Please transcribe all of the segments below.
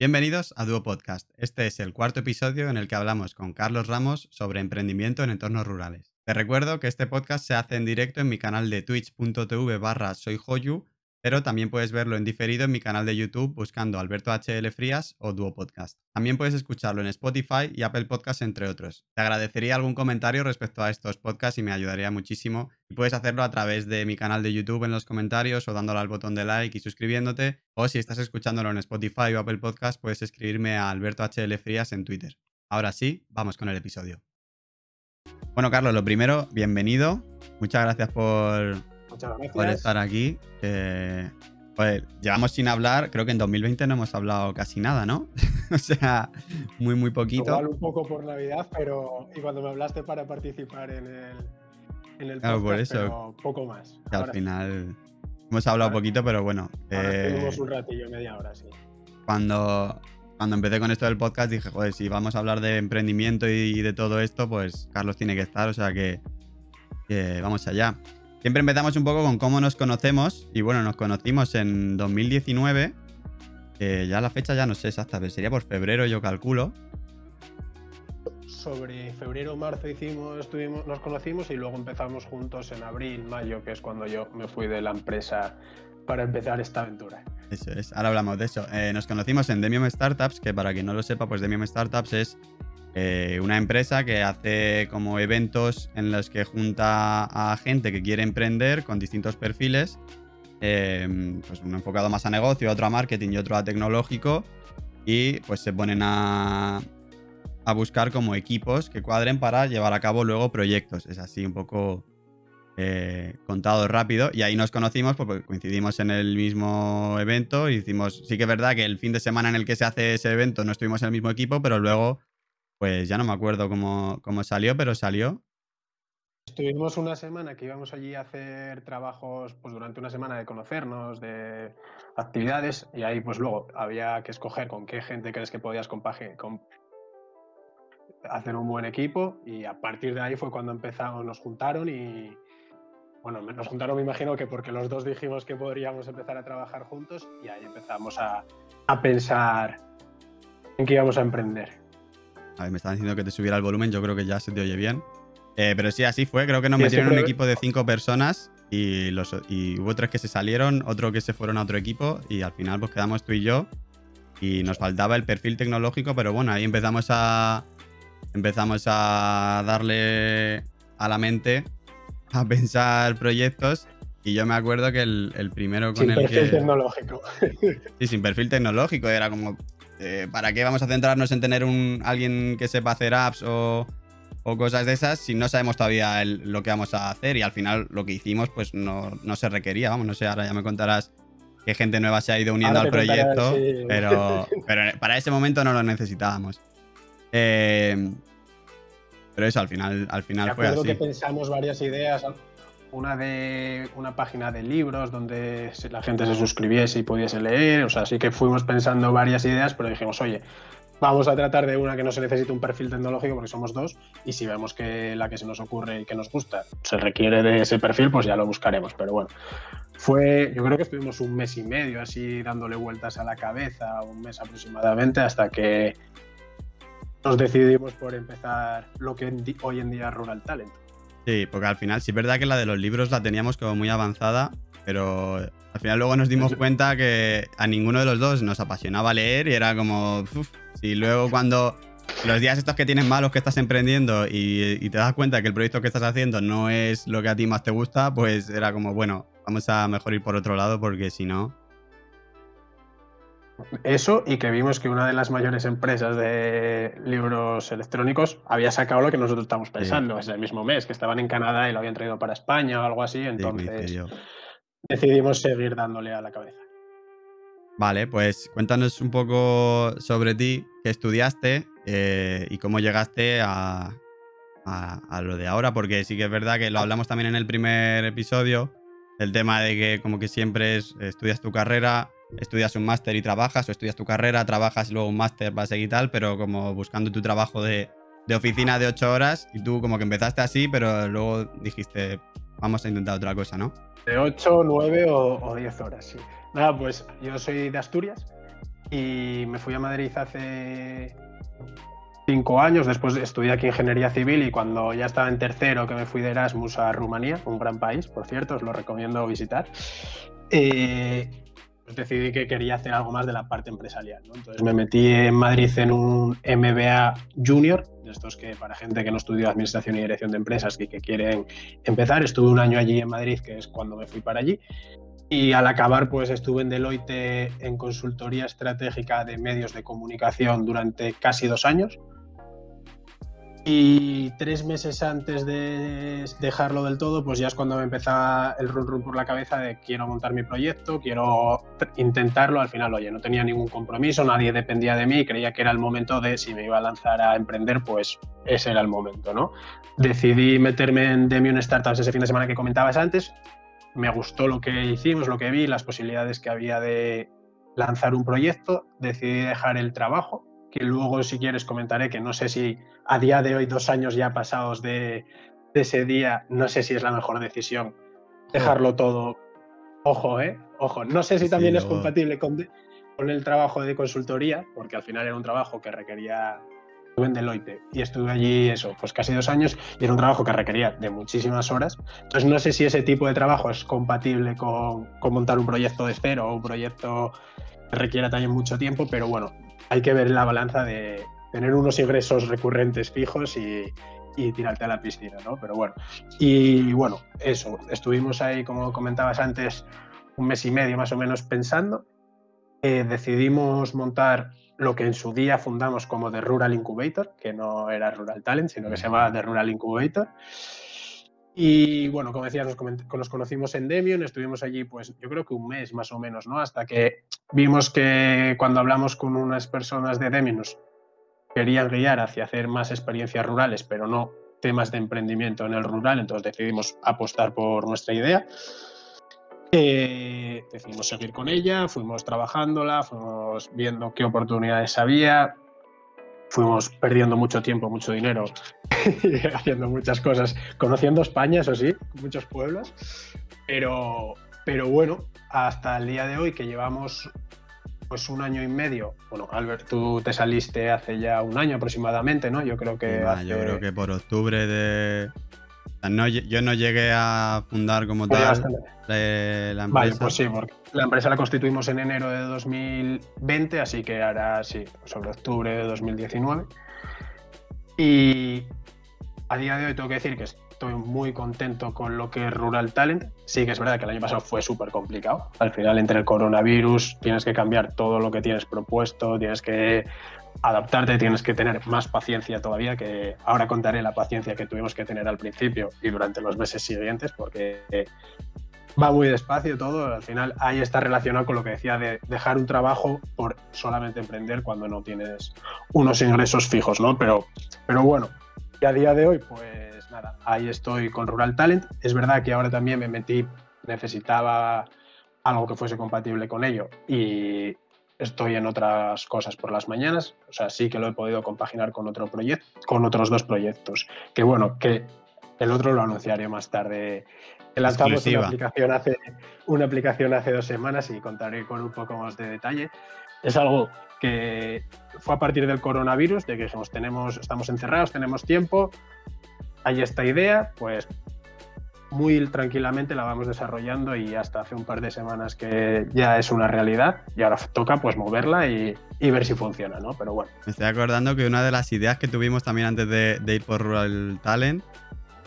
Bienvenidos a Duo Podcast. Este es el cuarto episodio en el que hablamos con Carlos Ramos sobre emprendimiento en entornos rurales. Te recuerdo que este podcast se hace en directo en mi canal de twitch.tv barra soyhoyu pero también puedes verlo en diferido en mi canal de YouTube buscando Alberto HL Frías o Duo Podcast. También puedes escucharlo en Spotify y Apple Podcast, entre otros. Te agradecería algún comentario respecto a estos podcasts y me ayudaría muchísimo. Y puedes hacerlo a través de mi canal de YouTube en los comentarios o dándole al botón de like y suscribiéndote. O si estás escuchándolo en Spotify o Apple Podcast, puedes escribirme a Alberto HL Frías en Twitter. Ahora sí, vamos con el episodio. Bueno, Carlos, lo primero, bienvenido. Muchas gracias por, por estar aquí. pues llevamos sin hablar, creo que en 2020 no hemos hablado casi nada, ¿no? o sea, muy, muy poquito. Igual un poco por Navidad, pero. Y cuando me hablaste para participar en el. En el claro, por eso. Pero poco más. al final. Hemos hablado poquito, pero bueno. Eh, un ratillo, media hora, sí. Cuando, cuando empecé con esto del podcast dije, joder, si vamos a hablar de emprendimiento y de todo esto, pues Carlos tiene que estar, o sea que, que vamos allá. Siempre empezamos un poco con cómo nos conocemos. Y bueno, nos conocimos en 2019. ya la fecha ya no sé exacta, pero sería por febrero, yo calculo. Sobre febrero marzo hicimos, estuvimos, nos conocimos y luego empezamos juntos en abril, mayo, que es cuando yo me fui de la empresa para empezar esta aventura. Eso es, ahora hablamos de eso. Eh, nos conocimos en Demium Startups, que para quien no lo sepa, pues Demium Startups es eh, una empresa que hace como eventos en los que junta a gente que quiere emprender con distintos perfiles, em, pues uno enfocado más a negocio, otro a marketing y otro a tecnológico, y pues se ponen a, a buscar como equipos que cuadren para llevar a cabo luego proyectos. Es así un poco eh, contado rápido. Y ahí nos conocimos porque coincidimos en el mismo evento y hicimos, sí que es verdad que el fin de semana en el que se hace ese evento no estuvimos en el mismo equipo, pero luego pues ya no me acuerdo cómo, salió, pero salió. Estuvimos una semana que íbamos allí a hacer trabajos, pues durante una semana de conocernos, de actividades, y ahí pues luego había que escoger con qué gente crees que podías hacer un buen equipo, y a partir de ahí fue cuando empezamos, nos juntaron y, bueno, nos juntaron me imagino que porque los dos dijimos que podríamos empezar a trabajar juntos, y ahí empezamos a, a pensar en qué íbamos a emprender. A ver, me estaban diciendo que te subiera el volumen, yo creo que ya se te oye bien. Eh, pero sí, así fue. Creo que nos metieron en un equipo de cinco personas y, los, y hubo tres que se salieron, otro que se fueron a otro equipo y al final pues quedamos tú y yo y nos faltaba el perfil tecnológico, pero bueno, ahí empezamos a empezamos a darle a la mente a pensar proyectos y yo me acuerdo que el, primero con sin el perfil tecnológico. Sí, sin perfil tecnológico. Era como, eh, ¿para qué vamos a centrarnos en tener un alguien que sepa hacer apps o, cosas de esas si no sabemos todavía lo que vamos a hacer? Y al final lo que hicimos pues no, se requería, vamos, no sé, ahora ya me contarás qué gente nueva se ha ido uniendo al proyecto, pero, pero para ese momento no lo necesitábamos. Eh, pero eso, al final, al final fue así. que pensamos varias ideas una de una página de libros donde la gente se suscribiese y pudiese leer, o sea, sí que fuimos pensando varias ideas, pero dijimos, oye, vamos a tratar de una que no se necesite un perfil tecnológico porque somos dos y si vemos que la que se nos ocurre y que nos gusta se requiere de ese perfil, pues ya lo buscaremos, pero bueno. Fue, yo creo que estuvimos un mes y medio así dándole vueltas a la cabeza, un mes aproximadamente, hasta que nos decidimos por empezar lo que hoy en día es Rural Talent. Sí, porque al final sí es verdad que la de los libros la teníamos como muy avanzada, pero al final luego nos dimos cuenta que a ninguno de los dos nos apasionaba leer y era como, si luego cuando los días estos que tienes malos que estás emprendiendo y, y, te das cuenta que el proyecto que estás haciendo no es lo que a ti más te gusta, pues era como, bueno, vamos a mejor ir por otro lado porque si no... Eso y que vimos que una de las mayores empresas de libros electrónicos había sacado lo que nosotros estamos pensando ese mismo mes, que estaban en Canadá y lo habían traído para España o algo así, entonces decidimos seguir dándole a la cabeza. Vale, pues cuéntanos un poco sobre ti, qué estudiaste eh, y cómo llegaste a, a, lo de ahora, porque sí que es verdad que lo hablamos también en el primer episodio, el tema de que como que siempre estudias tu carrera, estudias un máster y trabajas, o estudias tu carrera, trabajas luego un máster, vas a seguir tal, pero como buscando tu trabajo de, oficina de ocho horas y tú como que empezaste así, pero luego dijiste, vamos a intentar otra cosa, ¿no? De ocho, nueve o, diez horas, sí. Nada, pues yo soy de Asturias Y me fui a Madrid hace cinco años, después estudié aquí ingeniería civil y cuando ya estaba en tercero que me fui de Erasmus a Rumanía, un gran país, por cierto, os lo recomiendo visitar, eh, pues decidí que quería hacer algo más de la parte empresarial. Entonces me metí en Madrid en un MBA Junior, de estos que para gente que no estudió Administración y Dirección de Empresas y que quieren empezar, estuve un año allí en Madrid, que es cuando me fui para allí, y al acabar, pues estuve en Deloitte en consultoría estratégica de medios de comunicación durante casi dos años. Y tres meses antes de dejarlo del todo, pues ya es cuando me empezaba el run run por la cabeza de quiero montar mi proyecto, quiero intentarlo. Al final, oye, no tenía ningún compromiso, nadie dependía de mí, creía que era el momento de si me iba a lanzar a emprender, pues ese era el momento, ¿no? Decidí meterme en Demion Startups ese fin de semana que comentabas antes. Me gustó lo que hicimos, lo que vi, las posibilidades que había de lanzar un proyecto. Decidí dejar el trabajo que luego si quieres comentaré que no sé si a día de hoy, dos años ya pasados de, ese día, no sé si es la mejor decisión dejarlo todo. Ojo, ¿eh? Ojo. No sé si también es compatible con, con el trabajo de consultoría, porque al final era un trabajo que requería estuve en Deloitte y estuve allí eso, pues casi dos años y era un trabajo que requería de muchísimas horas. Entonces no sé si ese tipo de trabajo es compatible con, con montar un proyecto de cero o un proyecto que requiera también mucho tiempo, pero bueno, hay que ver la balanza de tener unos ingresos recurrentes fijos y, tirarte a la piscina, ¿no? Pero bueno, y bueno, eso, estuvimos ahí, como comentabas antes, un mes y medio más o menos pensando. Eh, decidimos montar lo que en su día fundamos como The Rural Incubator, que no era Rural Talent, sino que se llamaba The Rural Incubator. Y bueno, como decías, nos, conocimos en Demion, estuvimos allí pues yo creo que un mes más o menos, ¿no? Hasta que vimos que cuando hablamos con unas personas de Demion querían guiar hacia hacer más experiencias rurales, pero no temas de emprendimiento en el rural, entonces decidimos apostar por nuestra idea. Eh, decidimos seguir con ella, fuimos trabajándola, fuimos viendo qué oportunidades había, fuimos perdiendo mucho tiempo, mucho dinero, haciendo muchas cosas, conociendo España, eso sí, muchos pueblos, pero, pero bueno, hasta el día de hoy que llevamos pues un año y medio, bueno, Albert, tú te saliste hace ya un año aproximadamente, ¿no? Yo creo que... Yo creo que por octubre de... No, yo no llegué a fundar como tal la empresa. Vale, pues sí, porque la empresa la constituimos en enero de 2020, así que ahora sí, sobre octubre de 2019. Y a día de hoy tengo que decir que estoy muy contento con lo que es Rural Talent. Sí que es verdad que el año pasado fue súper complicado. Al final, entre el coronavirus, tienes que cambiar todo lo que tienes propuesto, tienes que adaptarte, tienes que tener más paciencia todavía, que ahora contaré la paciencia que tuvimos que tener al principio y durante los meses siguientes, porque va muy despacio todo. Al final ahí está relacionado con lo que decía de dejar un trabajo por solamente emprender cuando no tienes unos ingresos fijos, ¿no? Pero, pero bueno, y a día de hoy, pues nada, ahí estoy con Rural Talent. Es verdad que ahora también me metí, necesitaba algo que fuese compatible con ello y estoy en otras cosas por las mañanas, o sea, sí que lo he podido compaginar con otro proyecto, con otros dos proyectos, que bueno, que el otro lo anunciaré más tarde. Lanzamos una aplicación, hace, una aplicación hace dos semanas y contaré con un poco más de detalle. Es algo que fue a partir del coronavirus, de que tenemos, estamos encerrados, tenemos tiempo, hay esta idea, pues muy tranquilamente la vamos desarrollando y hasta hace un par de semanas que ya es una realidad y ahora toca pues moverla y, ver si funciona, ¿no? Pero bueno. Me estoy acordando que una de las ideas que tuvimos también antes de, de ir por Rural Talent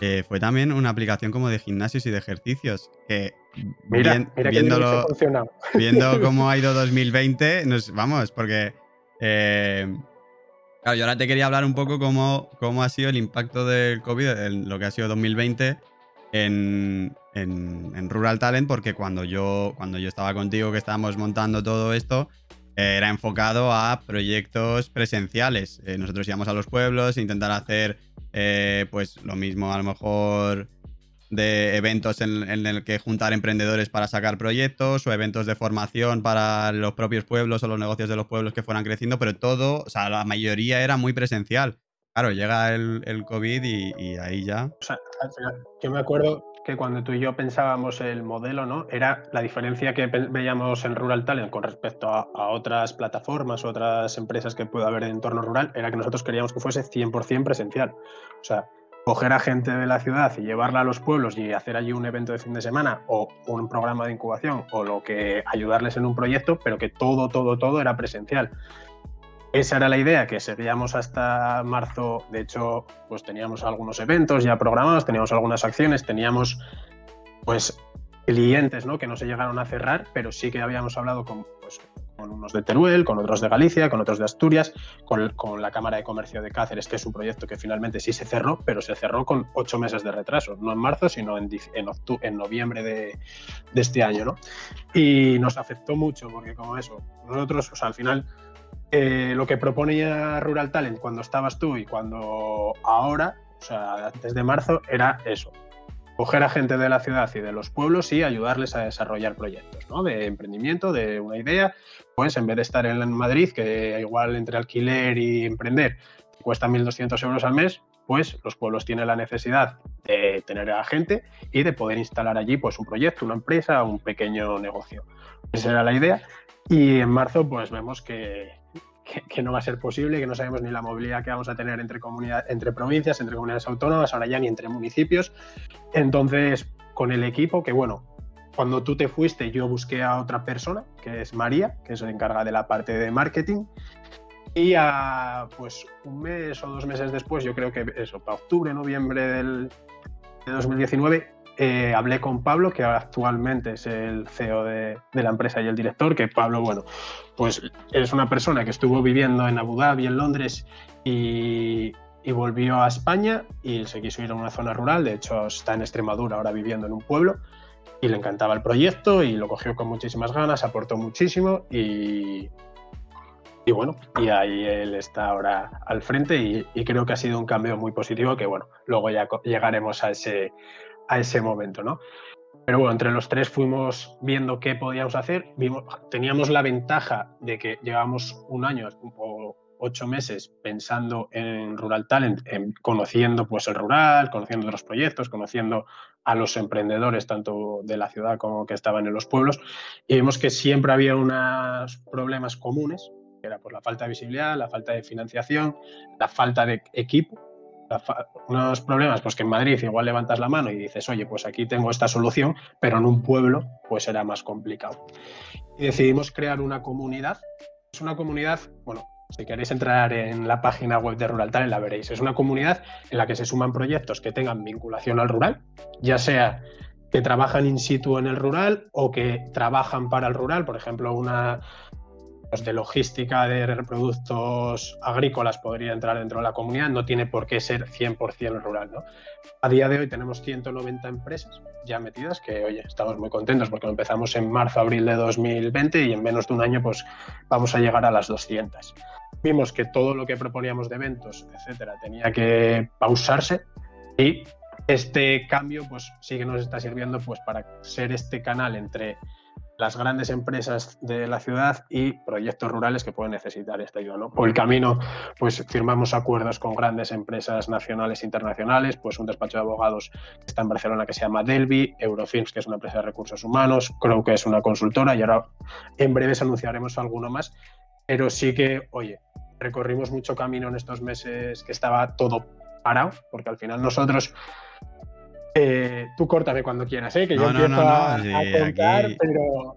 eh, fue también una aplicación como de gimnasios y de ejercicios. Que mira, viéndolo, viendo cómo ha ido 2020, nos, vamos, porque. Eh, claro, yo ahora te quería hablar un poco cómo, cómo ha sido el impacto del COVID en lo que ha sido 2020 en, en, Rural Talent, porque cuando yo, cuando yo estaba contigo, que estábamos montando todo esto, era enfocado a proyectos presenciales. Eh, nosotros íbamos a los pueblos, intentar hacer eh, pues lo mismo a lo mejor de eventos en, el que juntar emprendedores para sacar proyectos o eventos de formación para los propios pueblos o los negocios de los pueblos que fueran creciendo, pero todo, o sea, la mayoría era muy presencial. Claro, llega el, el COVID y, y, ahí ya. Yo me acuerdo que cuando tú y yo pensábamos el modelo, ¿no? Era la diferencia que veíamos en Rural Talent con respecto a, a otras plataformas, otras empresas que pueda haber en entorno rural, era que nosotros queríamos que fuese 100% presencial. O sea, coger a gente de la ciudad y llevarla a los pueblos y hacer allí un evento de fin de semana o un programa de incubación o lo que ayudarles en un proyecto, pero que todo, todo, todo era presencial. Esa era la idea que seguíamos hasta marzo. De hecho, pues teníamos algunos eventos ya programados, teníamos algunas acciones, teníamos pues clientes ¿no? que no se llegaron a cerrar, pero sí que habíamos hablado con, pues, con unos de Teruel, con otros de Galicia, con otros de Asturias, con, con, la Cámara de Comercio de Cáceres, que es un proyecto que finalmente sí se cerró, pero se cerró con ocho meses de retraso, no en marzo, sino en, en, en noviembre de, este año. ¿no? Y nos afectó mucho, porque como eso, nosotros, o sea, al final eh, lo que proponía Rural Talent cuando estabas tú y cuando ahora, o sea, antes de marzo, era eso. Coger a gente de la ciudad y de los pueblos y ayudarles a desarrollar proyectos, ¿no? De emprendimiento, de una idea, pues en vez de estar en Madrid, que igual entre alquiler y emprender cuesta 1.200 euros al mes, pues los pueblos tienen la necesidad de tener a gente y de poder instalar allí pues un proyecto, una empresa, un pequeño negocio. Esa era la idea. Y en marzo pues vemos que, que, no va a ser posible, que no sabemos ni la movilidad que vamos a tener entre, entre provincias, entre comunidades autónomas, ahora ya ni entre municipios. Entonces, con el equipo, que bueno, cuando tú te fuiste yo busqué a otra persona, que es María, que se encarga de la parte de marketing, y a, pues un mes o dos meses después, yo creo que eso, para octubre, noviembre del, de 2019, eh, hablé con Pablo, que actualmente es el CEO de, de, la empresa y el director, que Pablo, bueno, pues es una persona que estuvo viviendo en Abu Dhabi, en Londres, y, volvió a España y se quiso ir a una zona rural, de hecho está en Extremadura ahora viviendo en un pueblo, y le encantaba el proyecto y lo cogió con muchísimas ganas, aportó muchísimo y, y bueno, y ahí él está ahora al frente y, y, creo que ha sido un cambio muy positivo que bueno, luego ya llegaremos a ese, a ese momento, ¿no? Pero bueno, entre los tres fuimos viendo qué podíamos hacer. Teníamos la ventaja de que llevamos un año o ocho meses pensando en Rural Talent, en, conociendo pues el rural, conociendo otros proyectos, conociendo a los emprendedores tanto de la ciudad como que estaban en los pueblos y vimos que siempre había unos problemas comunes, que era por la falta de visibilidad, la falta de financiación, la falta de equipo unos problemas, pues que en Madrid igual levantas la mano y dices, oye, pues aquí tengo esta solución, pero en un pueblo pues era más complicado. Y decidimos crear una comunidad. Es una comunidad, bueno, si queréis entrar en la página web de Rural Talent la veréis. Es una comunidad en la que se suman proyectos que tengan vinculación al rural, ya sea que trabajan in situ en el rural o que trabajan para el rural, por ejemplo, una de logística de productos agrícolas podría entrar dentro de la comunidad, no tiene por qué ser 100% rural. ¿no? A día de hoy tenemos 190 empresas ya metidas, que oye, estamos muy contentos porque empezamos en marzo, abril de 2020 y en menos de un año pues vamos a llegar a las 200. Vimos que todo lo que proponíamos de eventos, etcétera, tenía que pausarse y este cambio pues sí que nos está sirviendo pues para ser este canal entre las grandes empresas de la ciudad y proyectos rurales que pueden necesitar esta ayuda. ¿no? Por el camino, pues firmamos acuerdos con grandes empresas nacionales e internacionales, pues un despacho de abogados que está en Barcelona que se llama Delvi, Eurofilms, que es una empresa de recursos humanos, creo que es una consultora y ahora en breves anunciaremos alguno más. Pero sí que, oye, recorrimos mucho camino en estos meses que estaba todo parado, porque al final nosotros eh, tú córtame cuando quieras, ¿eh? que yo empiezo a, contar, pero,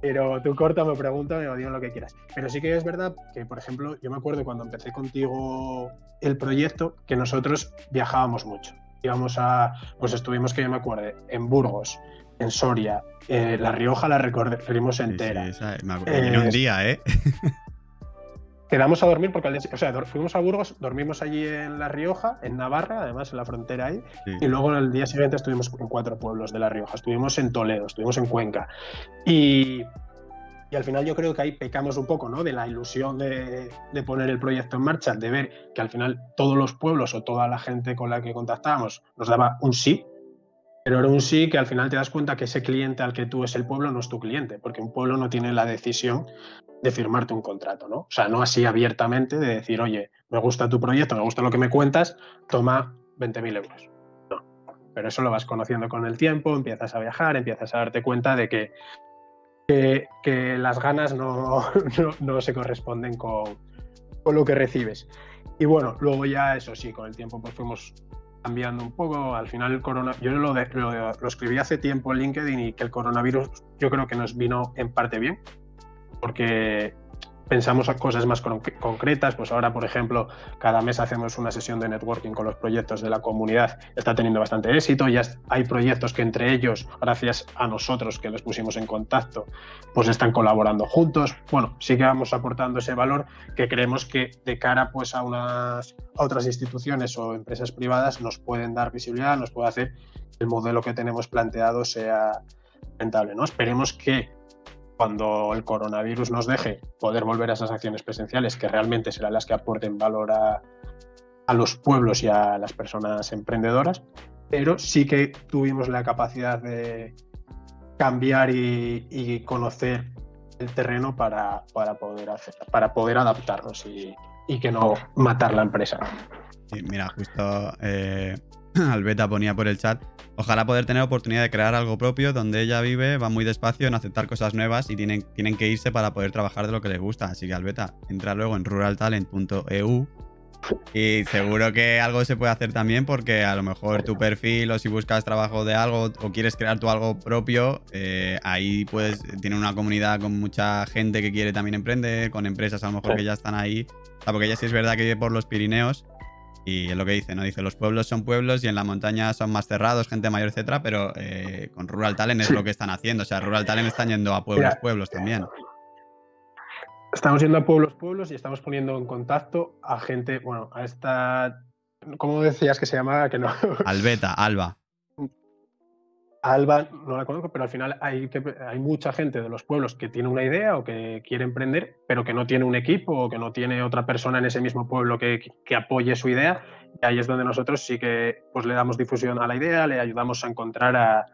pero tú corta, me pregunta, me digo lo que quieras. Pero sí que es verdad que, por ejemplo, yo me acuerdo cuando empecé contigo el proyecto que nosotros viajábamos mucho. Íbamos a, pues estuvimos, que yo me acuerde, en Burgos, en Soria, eh, La Rioja la recorrimos entera. Sí, sí, me acuerdo. un día, ¿eh? quedamos a dormir porque o sea, fuimos a Burgos, dormimos allí en La Rioja, en Navarra, además en la frontera ahí, y luego el día siguiente estuvimos en cuatro pueblos de La Rioja, estuvimos en Toledo, estuvimos en Cuenca. Y, y al final yo creo que ahí pecamos un poco, ¿no? De la ilusión de, de, poner el proyecto en marcha, de ver que al final todos los pueblos o toda la gente con la que contactábamos nos daba un sí, pero era un sí que al final te das cuenta que ese cliente al que tú es el pueblo no es tu cliente, porque un pueblo no tiene la decisión de firmarte un contrato, ¿no? O sea, no así abiertamente de decir, oye, me gusta tu proyecto, me gusta lo que me cuentas, toma 20.000 euros. No, pero eso lo vas conociendo con el tiempo, empiezas a viajar, empiezas a darte cuenta de que, que, las ganas no, no, se corresponden con, con lo que recibes. Y bueno, luego ya eso sí, con el tiempo pues fuimos cambiando un poco. Al final el coronavirus, yo lo, lo, lo, escribí hace tiempo en LinkedIn y que el coronavirus yo creo que nos vino en parte bien, porque pensamos cosas más concretas, pues ahora, por ejemplo, cada mes hacemos una sesión de networking con los proyectos de la comunidad, está teniendo bastante éxito, ya hay proyectos que entre ellos, gracias a nosotros que les pusimos en contacto, pues están colaborando juntos. Bueno, sí que vamos aportando ese valor que creemos que de cara pues a unas a otras instituciones o empresas privadas nos pueden dar visibilidad, nos puede hacer que el modelo que tenemos planteado sea rentable, ¿no? Esperemos que cuando el coronavirus nos deje poder volver a esas acciones presenciales que realmente serán las que aporten valor a, los pueblos y a las personas emprendedoras, pero sí que tuvimos la capacidad de cambiar y, conocer el terreno para, poder hacer, para poder adaptarnos y, que no matar la empresa. mira, justo eh, Albeta ponía por el chat Ojalá poder tener oportunidad de crear algo propio donde ella vive, va muy despacio en aceptar cosas nuevas y tienen, tienen que irse para poder trabajar de lo que les gusta. Así que Albeta, entra luego en ruraltalent.eu y seguro que algo se puede hacer también porque a lo mejor tu perfil o si buscas trabajo de algo o quieres crear tu algo propio, eh, ahí puedes, tiene una comunidad con mucha gente que quiere también emprender, con empresas a lo mejor que ya están ahí. porque ella sí es verdad que vive por los Pirineos y es lo que dice, ¿no? Dice, los pueblos son pueblos y en la montaña son más cerrados, gente mayor, etcétera, pero eh, con Rural Talent es lo que están haciendo. O sea, Rural Talent están yendo a pueblos, pueblos también. Estamos yendo a pueblos, pueblos y estamos poniendo en contacto a gente, bueno, a esta. ¿Cómo decías que se llamaba? Que no. Albeta, Alba. Alba no la conozco, pero al final hay, mucha gente de los pueblos que tiene una idea o que quiere emprender, pero que no tiene un equipo o que no tiene otra persona en ese mismo pueblo que, apoye su idea. Y ahí es donde nosotros sí que pues, le damos difusión a la idea, le ayudamos a encontrar a,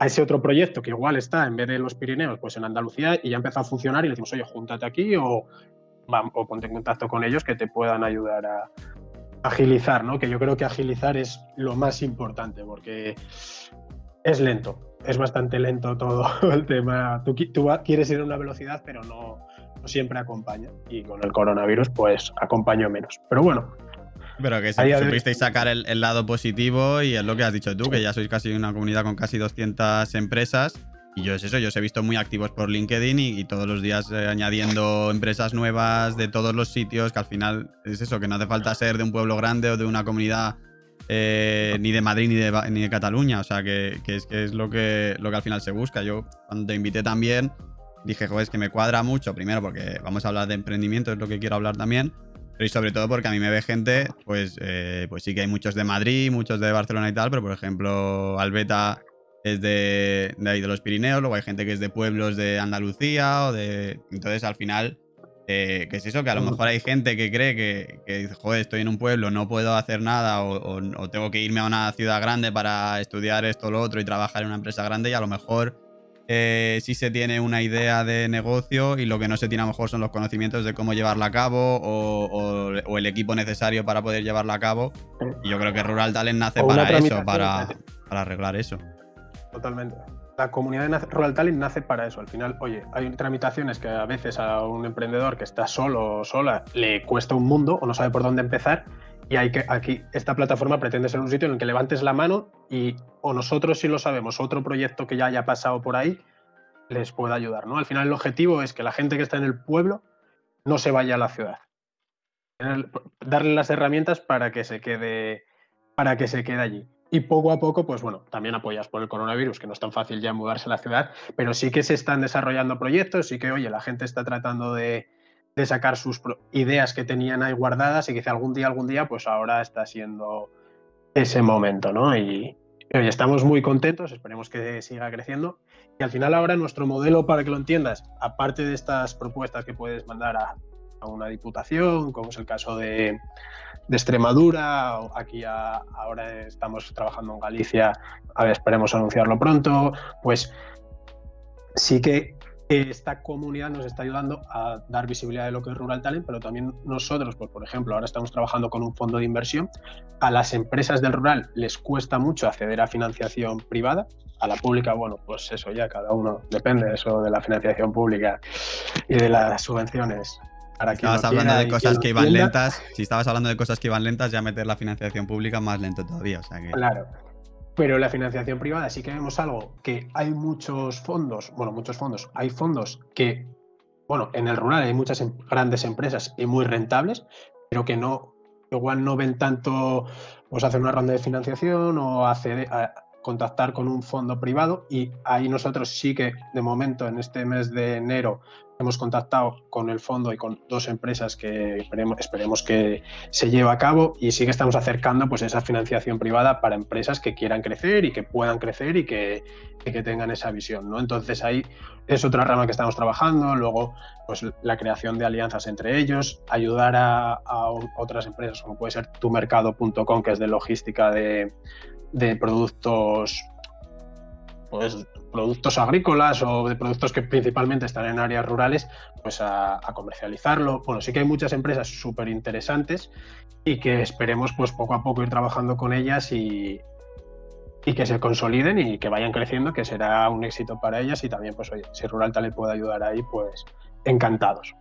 ese otro proyecto que igual está en vez de los Pirineos, pues en Andalucía y ya empezó a funcionar y le decimos, oye, júntate aquí o, o ponte en contacto con ellos que te puedan ayudar a agilizar, ¿no? Que yo creo que agilizar es lo más importante porque es lento, es bastante lento todo el tema. Tú, quieres ir a una velocidad, pero no, siempre acompaña. Y con el coronavirus, pues acompaño menos. Pero bueno. Pero que supisteis sacar el, lado positivo y es lo que has dicho tú, que ya sois casi una comunidad con casi 200 empresas. Y yo es eso, yo os he visto muy activos por LinkedIn y, todos los días eh, añadiendo empresas nuevas de todos los sitios, que al final es eso, que no hace falta ser de un pueblo grande o de una comunidad eh, ni de Madrid ni de, Cataluña. O sea, que, es, que es lo que, lo que al final se busca. Yo cuando te invité también dije, joder, es que me cuadra mucho. Primero porque vamos a hablar de emprendimiento, es lo que quiero hablar también. Pero y sobre todo porque a mí me ve gente, pues, eh, pues sí que hay muchos de Madrid, muchos de Barcelona y tal, pero por ejemplo, Albeta es de, de ahí de los Pirineos, luego hay gente que es de pueblos de Andalucía o de... Entonces al final eh, que es eso, que a lo mejor hay gente que cree que, dice, joder, estoy en un pueblo, no puedo hacer nada o, tengo que irme a una ciudad grande para estudiar esto o lo otro y trabajar en una empresa grande y a lo mejor eh, sí se tiene una idea de negocio y lo que no se tiene a lo mejor son los conocimientos de cómo llevarla a cabo o, el equipo necesario para poder llevarla a cabo. Y yo creo que Rural Talent nace para eso, para, para arreglar eso. Totalmente la comunidad de Rural Talent nace para eso. Al final, oye, hay tramitaciones que a veces a un emprendedor que está solo o sola le cuesta un mundo o no sabe por dónde empezar. Y hay que, aquí, esta plataforma pretende ser un sitio en el que levantes la mano y o nosotros, si lo sabemos, otro proyecto que ya haya pasado por ahí, les pueda ayudar. ¿no? Al final, el objetivo es que la gente que está en el pueblo no se vaya a la ciudad. darle las herramientas para que se quede, para que se quede allí. Y poco a poco, pues bueno, también apoyas por el coronavirus, que no es tan fácil ya mudarse a la ciudad, pero sí que se están desarrollando proyectos, sí que, oye, la gente está tratando de, sacar sus ideas que tenían ahí guardadas y que algún día, algún día, pues ahora está siendo ese momento, ¿no? Y, oye, estamos muy contentos, esperemos que siga creciendo. Y al final ahora nuestro modelo, para que lo entiendas, aparte de estas propuestas que puedes mandar a, a una diputación, como es el caso de, Extremadura, aquí ahora estamos trabajando en Galicia, a ver, esperemos anunciarlo pronto, pues sí que esta comunidad nos está ayudando a dar visibilidad de lo que es Rural Talent, pero también nosotros, pues, por ejemplo, ahora estamos trabajando con un fondo de inversión. A las empresas del rural les cuesta mucho acceder a financiación privada. A la pública, bueno, pues eso ya cada uno depende de eso de la financiación pública y de las subvenciones. Para estabas hablando de cosas que iban lentas, si estabas hablando de cosas que iban lentas, ya meter la financiación pública más lento todavía. O sea que... Claro, pero la financiación privada sí que vemos algo que hay muchos fondos, bueno, muchos fondos, hay fondos que, bueno, en el rural hay muchas em, grandes empresas y muy rentables, pero que no, igual no ven tanto, pues hacer una ronda de financiación o hacer, contactar con un fondo privado y ahí nosotros sí que de momento en este mes de enero hemos contactado con el fondo y con dos empresas que esperemos, que se lleve a cabo y sí que estamos acercando pues esa financiación privada para empresas que quieran crecer y que puedan crecer y que, que tengan esa visión. ¿no? Entonces ahí es otra rama que estamos trabajando, luego pues la creación de alianzas entre ellos, ayudar a, a otras empresas como puede ser tumercado.com que es de logística de, de productos pues productos agrícolas o de productos que principalmente están en áreas rurales, pues a, comercializarlo. Bueno, sí que hay muchas empresas súper interesantes y que esperemos pues poco a poco ir trabajando con ellas y, y que se consoliden y que vayan creciendo, que será un éxito para ellas y también pues oye, si Rural Talent puede ayudar ahí, pues encantados.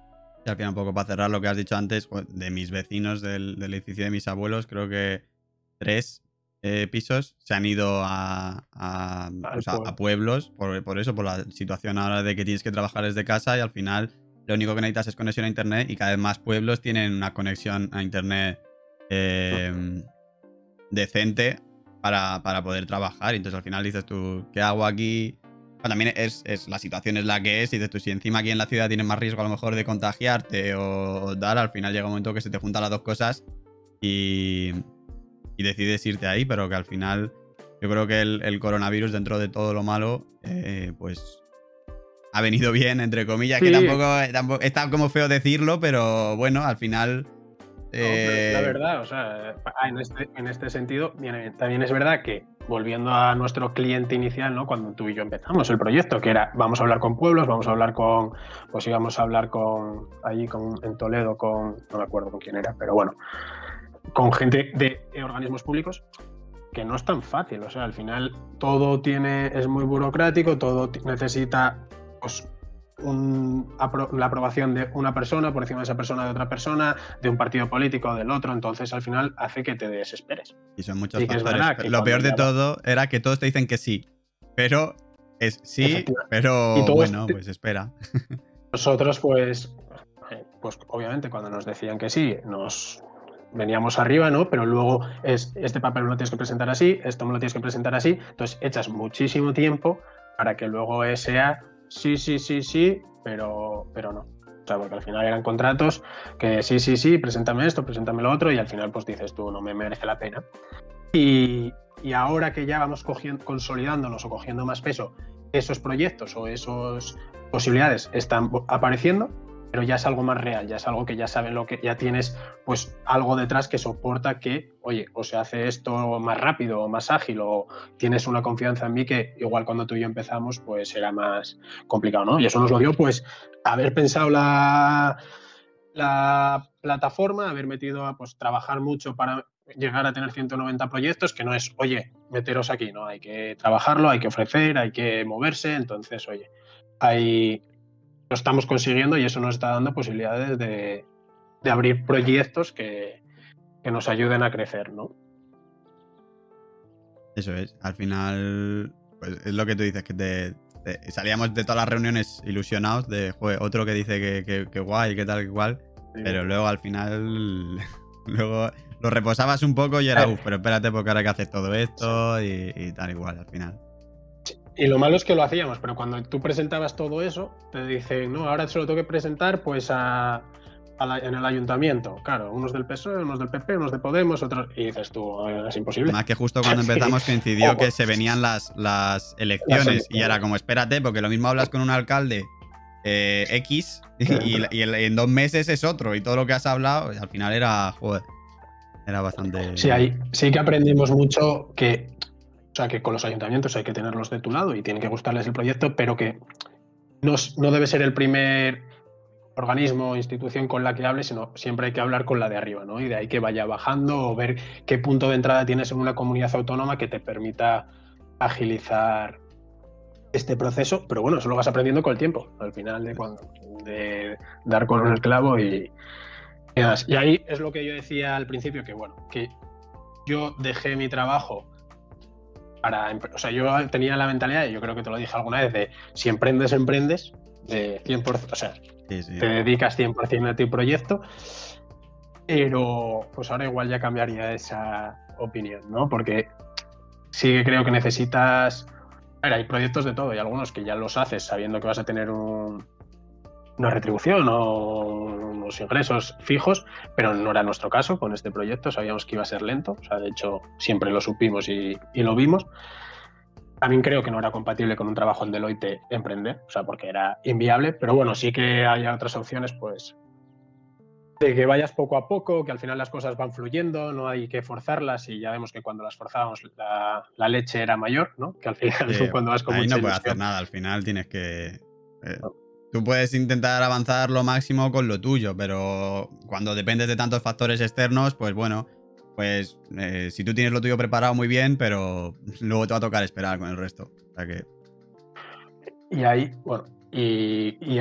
Y al final un poco para cerrar lo que has dicho antes, de mis vecinos del, del edificio de mis abuelos, creo que tres eh, pisos se han ido a, a, pueblos por, eso, por la situación ahora de que tienes que trabajar desde casa y al final lo único que necesitas es conexión a internet y cada vez más pueblos tienen una conexión a internet em, decente para, poder trabajar. Entonces al final dices tú, ¿qué hago aquí? también es, la situación es la que es y dices tú, si encima aquí en la ciudad tienes más riesgo a lo mejor de contagiarte o dar, al final llega un momento que se te juntan las dos cosas y, y decides irte ahí, pero que al final yo creo que el, coronavirus, dentro de todo lo malo, eh, pues ha venido bien, entre comillas, que tampoco, está como feo decirlo, pero bueno, al final... la eh, verdad, o sea, en este, en este sentido, también es verdad que volviendo a nuestro cliente inicial, ¿no? Cuando tú y yo empezamos el proyecto, que era vamos a hablar con pueblos, vamos a hablar con, pues íbamos a hablar con allí con, en Toledo con, no me acuerdo con quién era, pero bueno, con gente de organismos públicos que no es tan fácil. O sea, al final todo tiene, es muy burocrático, todo necesita pues, la aprobación de una persona por encima de esa persona de otra persona, de un partido político del otro, entonces al final hace que te desesperes. Y son muchos factores. Lo peor de todo era que todos te dicen que sí, pero es sí, pero bueno, pues espera. Nosotros pues, eh, pues obviamente cuando nos decían que sí, nos veníamos arriba, ¿no? Pero luego es, este papel lo tienes que presentar así, esto me lo tienes que presentar así, entonces echas muchísimo tiempo para que luego sea sí, sí, sí, sí, pero, pero no. O sea, porque al final eran contratos que sí, sí, sí, preséntame esto, preséntame lo otro, y al final pues dices tú, no me merece la pena. Y, y ahora que ya vamos cogiendo, consolidándonos o cogiendo más peso, esos proyectos o esas posibilidades están apareciendo, pero ya es algo más real, ya es algo que ya saben lo que ya tienes pues algo detrás que soporta que, oye, o se hace esto más rápido o más ágil o tienes una confianza en mí que igual cuando tú y yo empezamos pues era más complicado, ¿no? Y eso nos lo dio pues haber pensado la, la plataforma, haber metido a pues trabajar mucho para llegar a tener 190 proyectos, que no es, oye, meteros aquí, ¿no? Hay que trabajarlo, hay que ofrecer, hay que moverse, entonces, oye, hay, estamos consiguiendo y eso nos está dando posibilidades de, abrir proyectos que, nos ayuden a crecer, ¿no? Eso es, al final, pues es lo que tú dices, que salíamos de todas las reuniones ilusionados de, otro que dice que, guay, que tal, que igual, pero luego al final, luego lo reposabas un poco y era, uff, pero espérate porque ahora que hacer todo esto y, y tal, igual, al final. Y lo malo es que lo hacíamos, pero cuando tú presentabas todo eso, te dicen, no, ahora solo tengo que presentar pues a, en el ayuntamiento. Claro, unos del PSOE, unos del PP, unos de Podemos, otros. Y dices tú, es imposible. Más que justo cuando empezamos coincidió que se venían las, las elecciones y era como, espérate, porque lo mismo hablas con un alcalde eh, X y, en dos meses es otro y todo lo que has hablado, al final era, joder, era bastante... Sí, ahí sí que aprendimos mucho que o sea, que con los ayuntamientos hay que tenerlos de tu lado y tiene que gustarles el proyecto, pero que no, no debe ser el primer organismo o institución con la que hables, sino siempre hay que hablar con la de arriba, ¿no? Y de ahí que vaya bajando o ver qué punto de entrada tienes en una comunidad autónoma que te permita agilizar este proceso, pero bueno, eso lo vas aprendiendo con el tiempo, al final de, cuando, de dar con el clavo y, y ahí es lo que yo decía al principio, que bueno, que yo dejé mi trabajo para, o sea, yo tenía la mentalidad, y yo creo que te lo dije alguna vez, de si emprendes, emprendes, de 100%, o sea, te dedicas 100% a tu proyecto, pero pues ahora igual ya cambiaría esa opinión, ¿no? Porque sí que creo que necesitas... A ver, hay proyectos de todo y algunos que ya los haces sabiendo que vas a tener una retribución o unos ingresos fijos, pero no era nuestro caso con este proyecto, sabíamos que iba a ser lento, o sea, de hecho siempre lo supimos y, y lo vimos. También creo que no era compatible con un trabajo en Deloitte emprender, o sea, porque era inviable, pero bueno, sí que hay otras opciones, pues, de que vayas poco a poco, que al final las cosas van fluyendo, no hay que forzarlas y ya vemos que cuando las forzábamos la, leche era mayor, ¿no? Que al final cuando vas con ahí no puedes hacer nada, al final tienes que... Eh, tú puedes intentar avanzar lo máximo con lo tuyo, pero cuando dependes de tantos factores externos, pues bueno, pues eh, si tú tienes lo tuyo preparado muy bien, pero luego te va a tocar esperar con el resto. O sea que... Y ahí, bueno, y,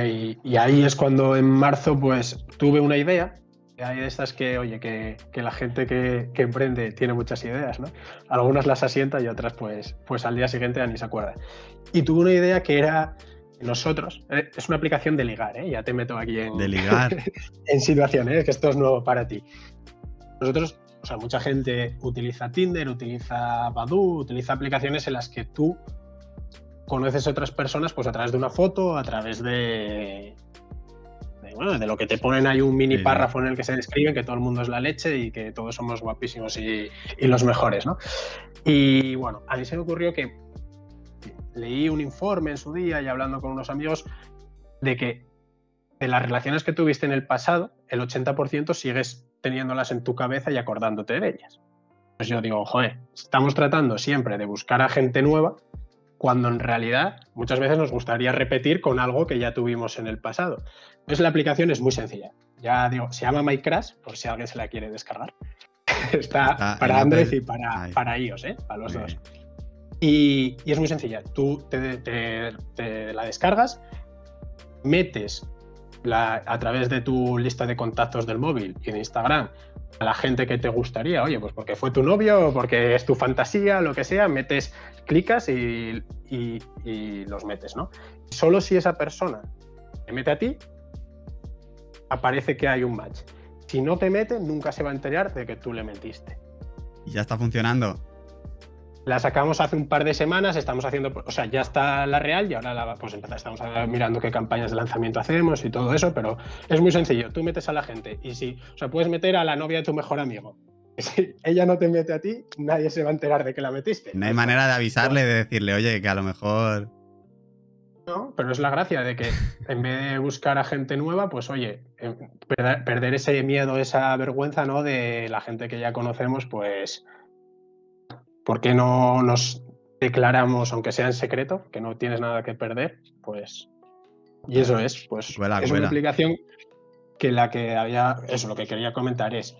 ahí, es cuando en marzo pues tuve una idea. Hay de estas que, oye, que, la gente que, emprende tiene muchas ideas, ¿no? Algunas las asienta y otras pues, pues al día siguiente ya ni se acuerda. Y tuve una idea que era nosotros, eh, es una aplicación de ligar, ¿eh? ya te meto aquí en, de ligar. en situaciones, que esto es nuevo para ti. Nosotros o sea, mucha gente utiliza Tinder, utiliza Badoo, utiliza aplicaciones en las que tú conoces a otras personas pues a través de una foto, a través de, bueno, de lo que te ponen hay un mini párrafo en el que se describe que todo el mundo es la leche y que todos somos guapísimos y, y, los mejores, ¿no? Y bueno, a mí se me ocurrió que leí un informe en su día y hablando con unos amigos de que de las relaciones que tuviste en el pasado, el 80% sigues teniéndolas en tu cabeza y acordándote de ellas. Pues yo digo, joder, estamos tratando siempre de buscar a gente nueva cuando en realidad muchas veces nos gustaría repetir con algo que ya tuvimos en el pasado. Entonces la aplicación es muy sencilla. Ya digo, se llama MyCrash, por si alguien se la quiere descargar. Está, para Android y para, para iOS, ¿eh? para los dos. Y, es muy sencilla. Tú te la descargas, metes a través de tu lista de contactos del móvil y de Instagram a la gente que te gustaría, oye, pues porque fue tu novio, porque es tu fantasía, lo que sea, metes, clicas y, los metes, ¿no? Solo si esa persona te mete a ti, aparece que hay un match. Si no te mete, nunca se va a enterar de que tú le metiste. Y ya está funcionando. La sacamos hace un par de semanas, estamos haciendo, o sea, ya está la real y ahora la, pues estamos mirando qué campañas de lanzamiento hacemos y todo eso, pero es muy sencillo. Tú metes a la gente y si, o sea, puedes meter a la novia de tu mejor amigo. Si ella no te mete a ti, nadie se va a enterar de que la metiste. No hay manera de avisarle, de decirle, oye, que a lo mejor. No, pero es la gracia de que en vez de buscar a gente nueva, pues oye, eh, perder ese miedo, esa vergüenza, ¿no? De la gente que ya conocemos, pues ¿por qué no nos declaramos, aunque sea en secreto, que no tienes nada que perder? Pues, y eso es, pues, es una aplicación que la que había, eso lo que quería comentar es,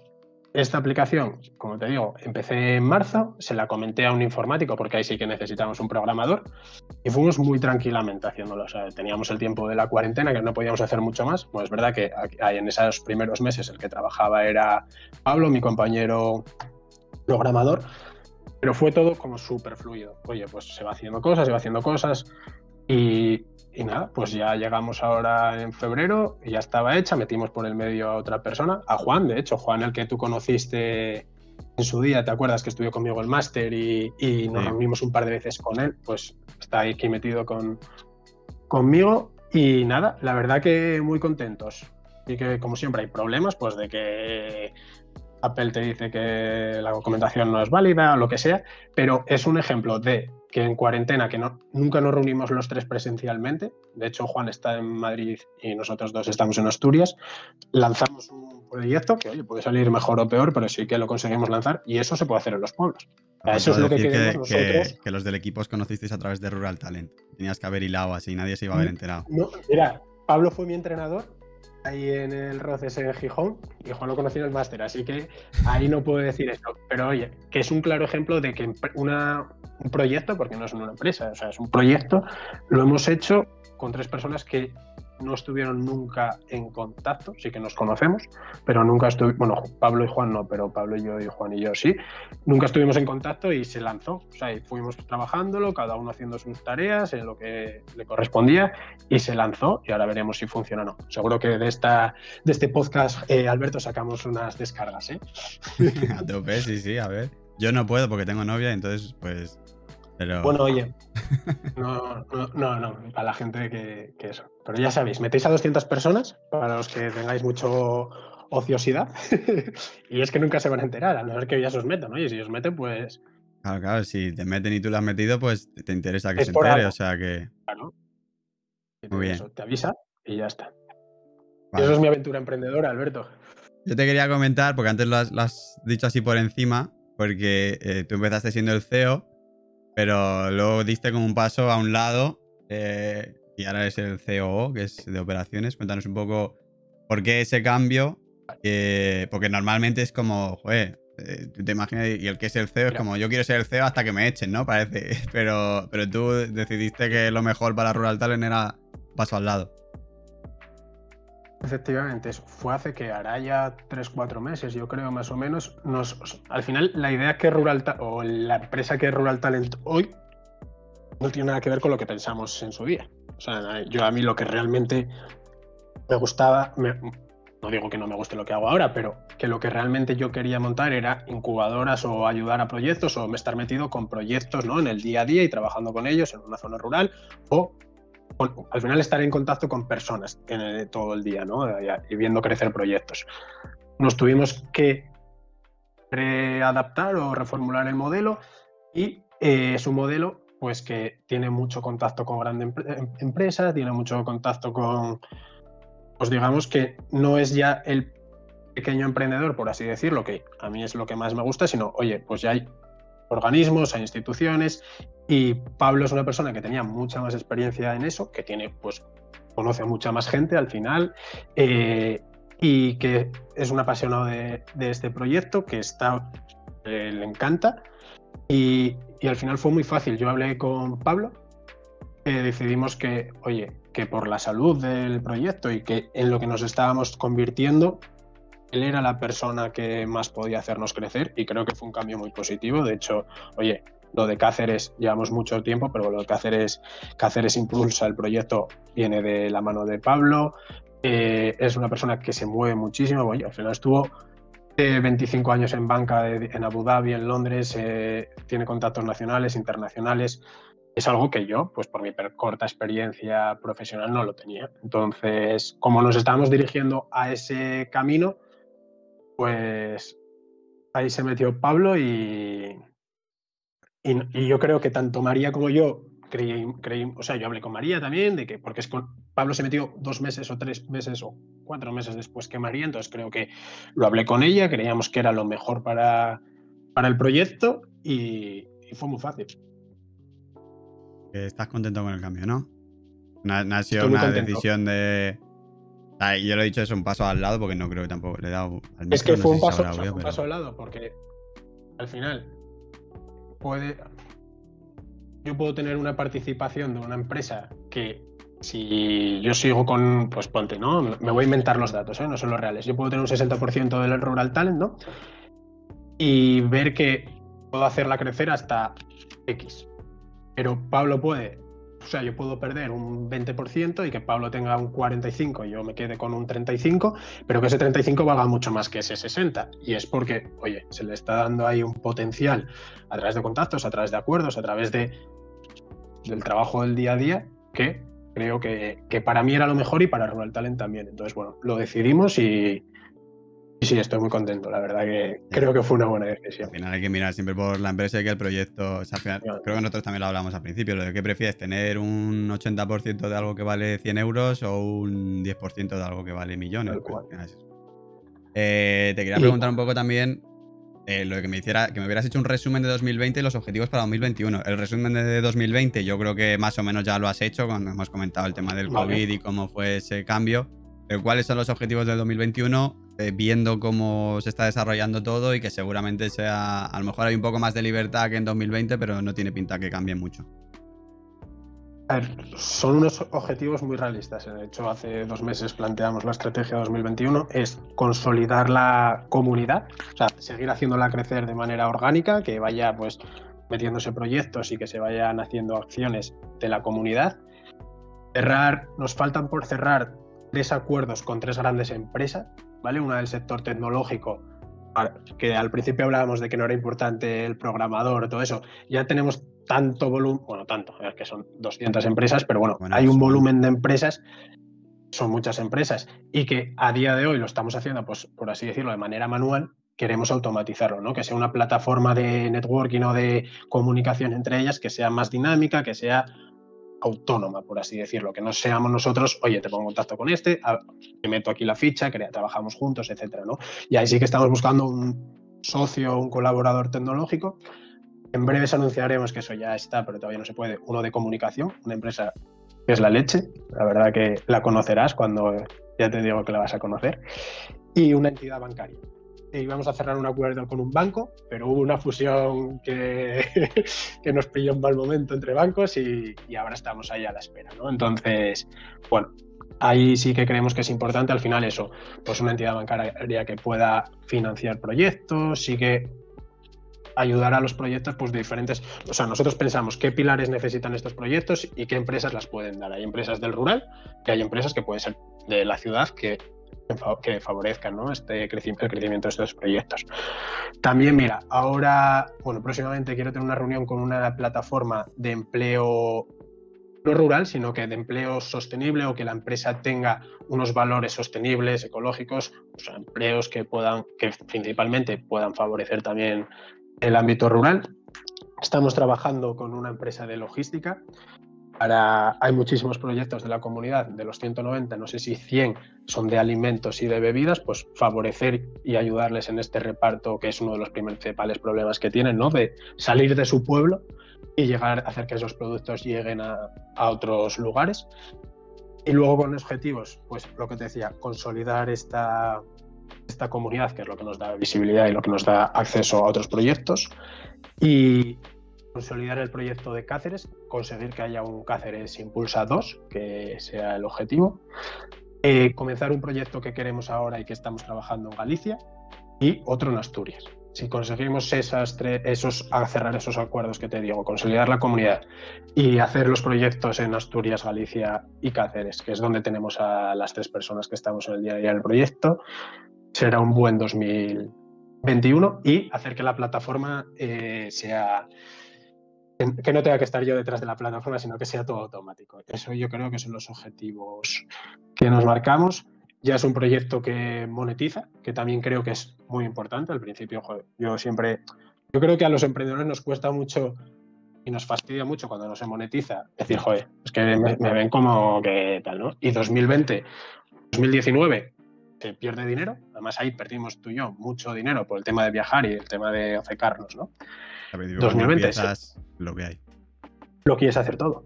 esta aplicación, como te digo, empecé en marzo, se la comenté a un informático porque ahí sí que necesitamos un programador y fuimos muy tranquilamente haciéndolo. O sea, teníamos el tiempo de la cuarentena que no podíamos hacer mucho más. Pues es verdad que en esos primeros meses el que trabajaba era Pablo, mi compañero programador, pero fue todo como súper fluido. Oye, pues se va haciendo cosas, se va haciendo cosas. Y, nada, pues ya llegamos ahora en febrero y ya estaba hecha. Metimos por el medio a otra persona, a Juan, de hecho, Juan, el que tú conociste en su día, ¿te acuerdas que estudió conmigo el máster y, nos reunimos un par de veces con él? Pues está aquí metido con, conmigo. Y nada, la verdad que muy contentos. Y que como siempre hay problemas, pues de que Apple te dice que la documentación no es válida o lo que sea, pero es un ejemplo de que en cuarentena, que no, nunca nos reunimos los tres presencialmente, de hecho Juan está en Madrid y nosotros dos estamos en Asturias, lanzamos un proyecto que, oye, puede salir mejor o peor, pero sí que lo conseguimos lanzar y eso se puede hacer en los pueblos. eso es lo que queremos nosotros. Que, los del equipo os conocisteis a través de Rural Talent. Tenías que haber hilado así, nadie se iba a haber enterado. mira, Pablo fue mi entrenador ahí en el Roces en Gijón y Juan lo conoció en el máster, así que ahí no puedo decir eso. Pero oye, que es un claro ejemplo de que un proyecto, porque no es una empresa, o sea, es un proyecto, lo hemos hecho con tres personas que no estuvieron nunca en contacto, sí que nos conocemos, pero nunca estuvimos, bueno, Pablo y Juan no, pero Pablo y yo y Juan y yo sí, nunca estuvimos en contacto y se lanzó, o sea, fuimos trabajándolo, cada uno haciendo sus tareas en lo que le correspondía y se lanzó y ahora veremos si funciona o no. Seguro que de, esta, de este podcast, eh, Alberto, sacamos unas descargas, ¿eh? a tope, sí, sí, a ver. Yo no puedo porque tengo novia, entonces pues bueno, oye, no, no, no, para la gente que, eso. Pero ya sabéis, metéis a 200 personas para los que tengáis mucho ociosidad y es que nunca se van a enterar, a no ser que ya se os metan, oye, si os meten, pues... Claro, claro, si te meten y tú lo has metido, pues te interesa que se entere, o sea que... Claro. Muy bien. te avisa y ya está. eso es mi aventura emprendedora, Alberto. Yo te quería comentar, porque antes lo has, dicho así por encima, porque eh, tú empezaste siendo el CEO pero luego diste como un paso a un lado eh, y ahora es el COO, que es de operaciones. Cuéntanos un poco por qué ese cambio. porque normalmente es como, joder, eh, te imaginas, y el que es el CEO es como, yo quiero ser el CEO hasta que me echen, ¿no? Parece. Pero, pero tú decidiste que lo mejor para Rural Talent era paso al lado. Efectivamente, fue hace que hará ya 3-4 meses, yo creo más o menos. Nos, al final, la idea que Rural o la empresa que es Rural Talent hoy no tiene nada que ver con lo que pensamos en su día. O sea, yo a mí lo que realmente me gustaba, no digo que no me guste lo que hago ahora, pero que lo que realmente yo quería montar era incubadoras o ayudar a proyectos o estar metido con proyectos ¿no? en el día a día y trabajando con ellos en una zona rural o al final estar en contacto con personas en todo el día, ¿no? Y viendo crecer proyectos. Nos tuvimos que readaptar o reformular el modelo y eh, es un modelo pues que tiene mucho contacto con grandes em, empresas, tiene mucho contacto con, pues digamos que no es ya el pequeño emprendedor, por así decirlo, que a mí es lo que más me gusta, sino, oye, pues ya hay organismos, a instituciones, y Pablo es una persona que tenía mucha más experiencia en eso, que tiene, pues, conoce a mucha más gente al final, eh, y que es un apasionado de, este proyecto, que está, eh, le encanta, y, al final fue muy fácil. Yo hablé con Pablo, eh, decidimos que, oye, que por la salud del proyecto y que en lo que nos estábamos convirtiendo, él era la persona que más podía hacernos crecer y creo que fue un cambio muy positivo. De hecho, oye, lo de Cáceres llevamos mucho tiempo, pero lo de Cáceres, Cáceres impulsa el proyecto, viene de la mano de Pablo. Eh, es una persona que se mueve muchísimo. Oye, al final estuvo 25 años en banca en Abu Dhabi, en Londres, eh, tiene contactos nacionales, internacionales. Es algo que yo, pues por mi corta experiencia profesional, no lo tenía. Entonces, como nos estábamos dirigiendo a ese camino, pues ahí se metió Pablo y, y, yo creo que tanto María como yo creí, creí, o sea, yo hablé con María también, de que, porque es con, Pablo se metió dos meses o tres meses o cuatro meses después que María, entonces creo que lo hablé con ella, creíamos que era lo mejor para, para el proyecto y, fue muy fácil. Estás contento con el cambio, ¿no? No, ha sido una decisión de yo lo he dicho, es un paso al lado porque no creo que tampoco le he dado al Es que fue, un, paso, paso, al lado porque al final puede. Yo puedo tener una participación de una empresa que si yo sigo con, pues ponte, ¿no? Me voy a inventar los datos, ¿eh? no son los reales. Yo puedo tener un 60% del rural talent, ¿no? Y ver que puedo hacerla crecer hasta X. Pero Pablo puede o sea, yo puedo perder un 20% y que Pablo tenga un 45 y yo me quede con un 35, pero que ese 35 valga mucho más que ese 60. Y es porque, oye, se le está dando ahí un potencial a través de contactos, a través de acuerdos, a través de, del trabajo del día a día, que creo que, que para mí era lo mejor y para Rural Talent también. Entonces, bueno, lo decidimos y, sí, estoy muy contento. La verdad que creo que fue una buena decisión. Al final hay que mirar siempre por la empresa y que el proyecto. creo que nosotros también lo hablamos al principio. Lo de que prefieres tener un 80% de algo que vale 100 euros o un 10% de algo que vale millones. Eh, te quería preguntar un poco también eh, lo que me hiciera, que me hubieras hecho un resumen de 2020 y los objetivos para 2021. El resumen de 2020 yo creo que más o menos ya lo has hecho cuando hemos comentado el tema del COVID y cómo fue ese cambio. Pero ¿cuáles son los objetivos del 2021? Eh, viendo cómo se está desarrollando todo y que seguramente sea, a lo mejor hay un poco más de libertad que en 2020, pero no tiene pinta que cambie mucho son unos objetivos muy realistas. De hecho, hace dos meses planteamos la estrategia 2021, es consolidar la comunidad, o sea, seguir haciéndola crecer de manera orgánica, que vaya pues metiéndose proyectos y que se vayan haciendo acciones de la comunidad. Cerrar, nos faltan por cerrar tres acuerdos con tres grandes empresas, ¿vale? Una del sector tecnológico, que al principio hablábamos de que no era importante el programador, todo eso. Ya tenemos tanto volumen, bueno, tanto, que son 200 empresas, pero bueno, hay un volumen de empresas, son muchas empresas, y que a día de hoy lo estamos haciendo, pues por así decirlo, de manera manual, queremos automatizarlo, ¿no? Que sea una plataforma de networking o de comunicación entre ellas que sea más dinámica, que sea autónoma, por así decirlo, que no seamos nosotros, oye, te pongo en contacto con este, te meto aquí la ficha, trabajamos juntos, etcétera, ¿no? Y ahí sí que estamos buscando un socio, un colaborador tecnológico en breves anunciaremos que eso ya está, pero todavía no se puede. Uno de comunicación, una empresa que es la leche, la verdad que la conocerás cuando ya te digo que la vas a conocer, y una entidad bancaria. Íbamos a cerrar un acuerdo con un banco, pero hubo una fusión que, que nos pilló en mal momento entre bancos y, y, ahora estamos ahí a la espera. ¿no? Entonces, bueno, ahí sí que creemos que es importante al final eso, pues una entidad bancaria que pueda financiar proyectos, sí que ayudar a los proyectos pues, de diferentes. O sea, nosotros pensamos qué pilares necesitan estos proyectos y qué empresas las pueden dar. Hay empresas del rural y hay empresas que pueden ser de la ciudad que, que favorezcan ¿no? este el crecimiento de estos proyectos. También, mira, ahora, bueno, próximamente quiero tener una reunión con una plataforma de empleo no rural, sino que de empleo sostenible o que la empresa tenga unos valores sostenibles, ecológicos, empleos que puedan, que principalmente puedan favorecer también el ámbito rural. Estamos trabajando con una empresa de logística. Hay muchísimos proyectos de la comunidad, de los 190, no sé si 100 son de alimentos y de bebidas, pues favorecer y ayudarles en este reparto, que es uno de los principales problemas que tienen, ¿no? De salir de su pueblo y llegar hacer que esos productos lleguen a, otros lugares. Y luego con objetivos, pues lo que te decía, consolidar esta comunidad, que es lo que nos da visibilidad y lo que nos da acceso a otros proyectos. Y consolidar el proyecto de Cáceres, conseguir que haya un Cáceres Impulsa 2, que sea el objetivo. Eh, comenzar un proyecto que queremos ahora y que estamos trabajando en Galicia y otro en Asturias. Si conseguimos esas tres, esos, cerrar esos acuerdos que te digo, consolidar la comunidad y hacer los proyectos en Asturias, Galicia y Cáceres, que es donde tenemos a las tres personas que estamos en el día a día del proyecto, será un buen 2021 y hacer que la plataforma eh, sea que no tenga que estar yo detrás de la plataforma, sino que sea todo automático. Eso yo creo que son los objetivos que nos marcamos. Ya es un proyecto que monetiza, que también creo que es muy importante. Al principio, yo siempre, yo creo que a los emprendedores nos cuesta mucho y nos fastidia mucho cuando no se monetiza. Decir, joder, es que me, ven como que tal, ¿no? Y 2020, 2019, se pierde dinero. Además, ahí perdimos tú y yo mucho dinero por el tema de viajar y el tema de obcecarnos, ¿no? 2020 lo que hay. Lo quieres hacer todo.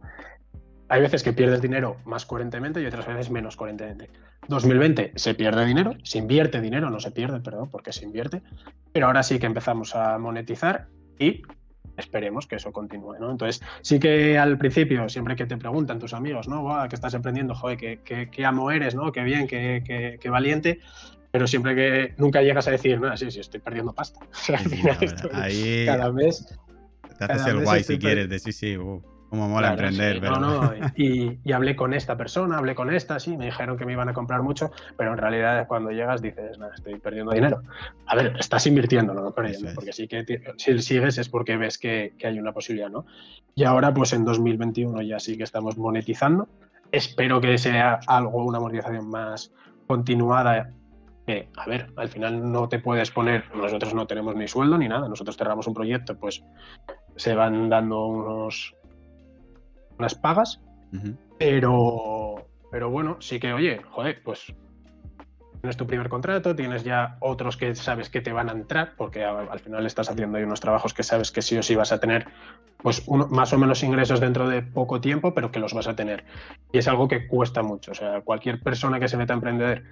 Hay veces que pierdes dinero más coherentemente y otras veces menos coherentemente. 2020 se pierde dinero, se invierte dinero, no se pierde, perdón, porque se invierte, pero ahora sí que empezamos a monetizar y esperemos que eso continúe, ¿no? Entonces, sí que al principio, siempre que te preguntan tus amigos, ¿no? que estás emprendiendo, joder, qué, amo eres, ¿no? Qué bien, qué, valiente, pero siempre que nunca llegas a decir, no, sí, sí, estoy perdiendo pasta. ahí cada mes... Te haces el guay si quieres, de sí, sí, uh. Como mola emprender, No, no, y, hablé con esta persona, hablé con esta, sí, me dijeron que me iban a comprar mucho, pero en realidad cuando llegas dices, nada, estoy perdiendo dinero. A ver, estás invirtiendo, no perdiendo, porque sí que si sigues es porque ves que, hay una posibilidad, ¿no? Y ahora, pues en 2021 ya sí que estamos monetizando. Espero que sea algo, una monetización más continuada a ver, al final no te puedes poner, nosotros no tenemos ni sueldo ni nada, nosotros cerramos un proyecto, pues se van dando unos, unas pagas, pero, pero bueno, sí que, oye, joder, pues tienes tu primer contrato, tienes ya otros que sabes que te van a entrar, porque al final estás haciendo ahí unos trabajos que sabes que sí o sí vas a tener pues más o menos ingresos dentro de poco tiempo, pero que los vas a tener. Y es algo que cuesta mucho. O sea, cualquier persona que se meta a emprender,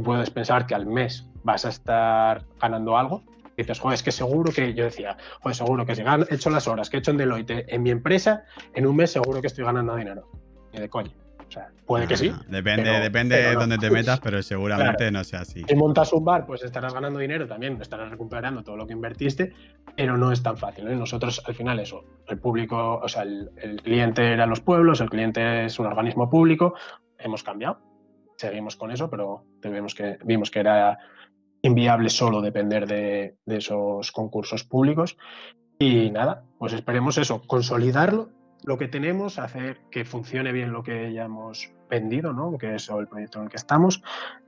tú puedes pensar que al mes vas a estar ganando algo. Y dices, joder, es que seguro que yo decía, joder, seguro que si he hecho las horas que he hecho en Deloitte en mi empresa, en un mes seguro que estoy ganando dinero. Y de coño. O sea, puede que sí. Depende, depende de dónde te metas, pero seguramente no sea así. Si montas un bar, pues estarás ganando dinero también, estarás recuperando todo lo que invertiste, pero no es tan fácil. ¿eh? Nosotros, al final, eso, el público, o sea, el, cliente era los pueblos, el cliente es un organismo público, hemos cambiado, seguimos con eso, pero vimos que, vimos que era inviable solo depender de, de esos concursos públicos. Y nada, pues esperemos eso, consolidarlo lo que tenemos, hacer que funcione bien lo que ya hemos vendido, ¿no? que es el proyecto en el que estamos,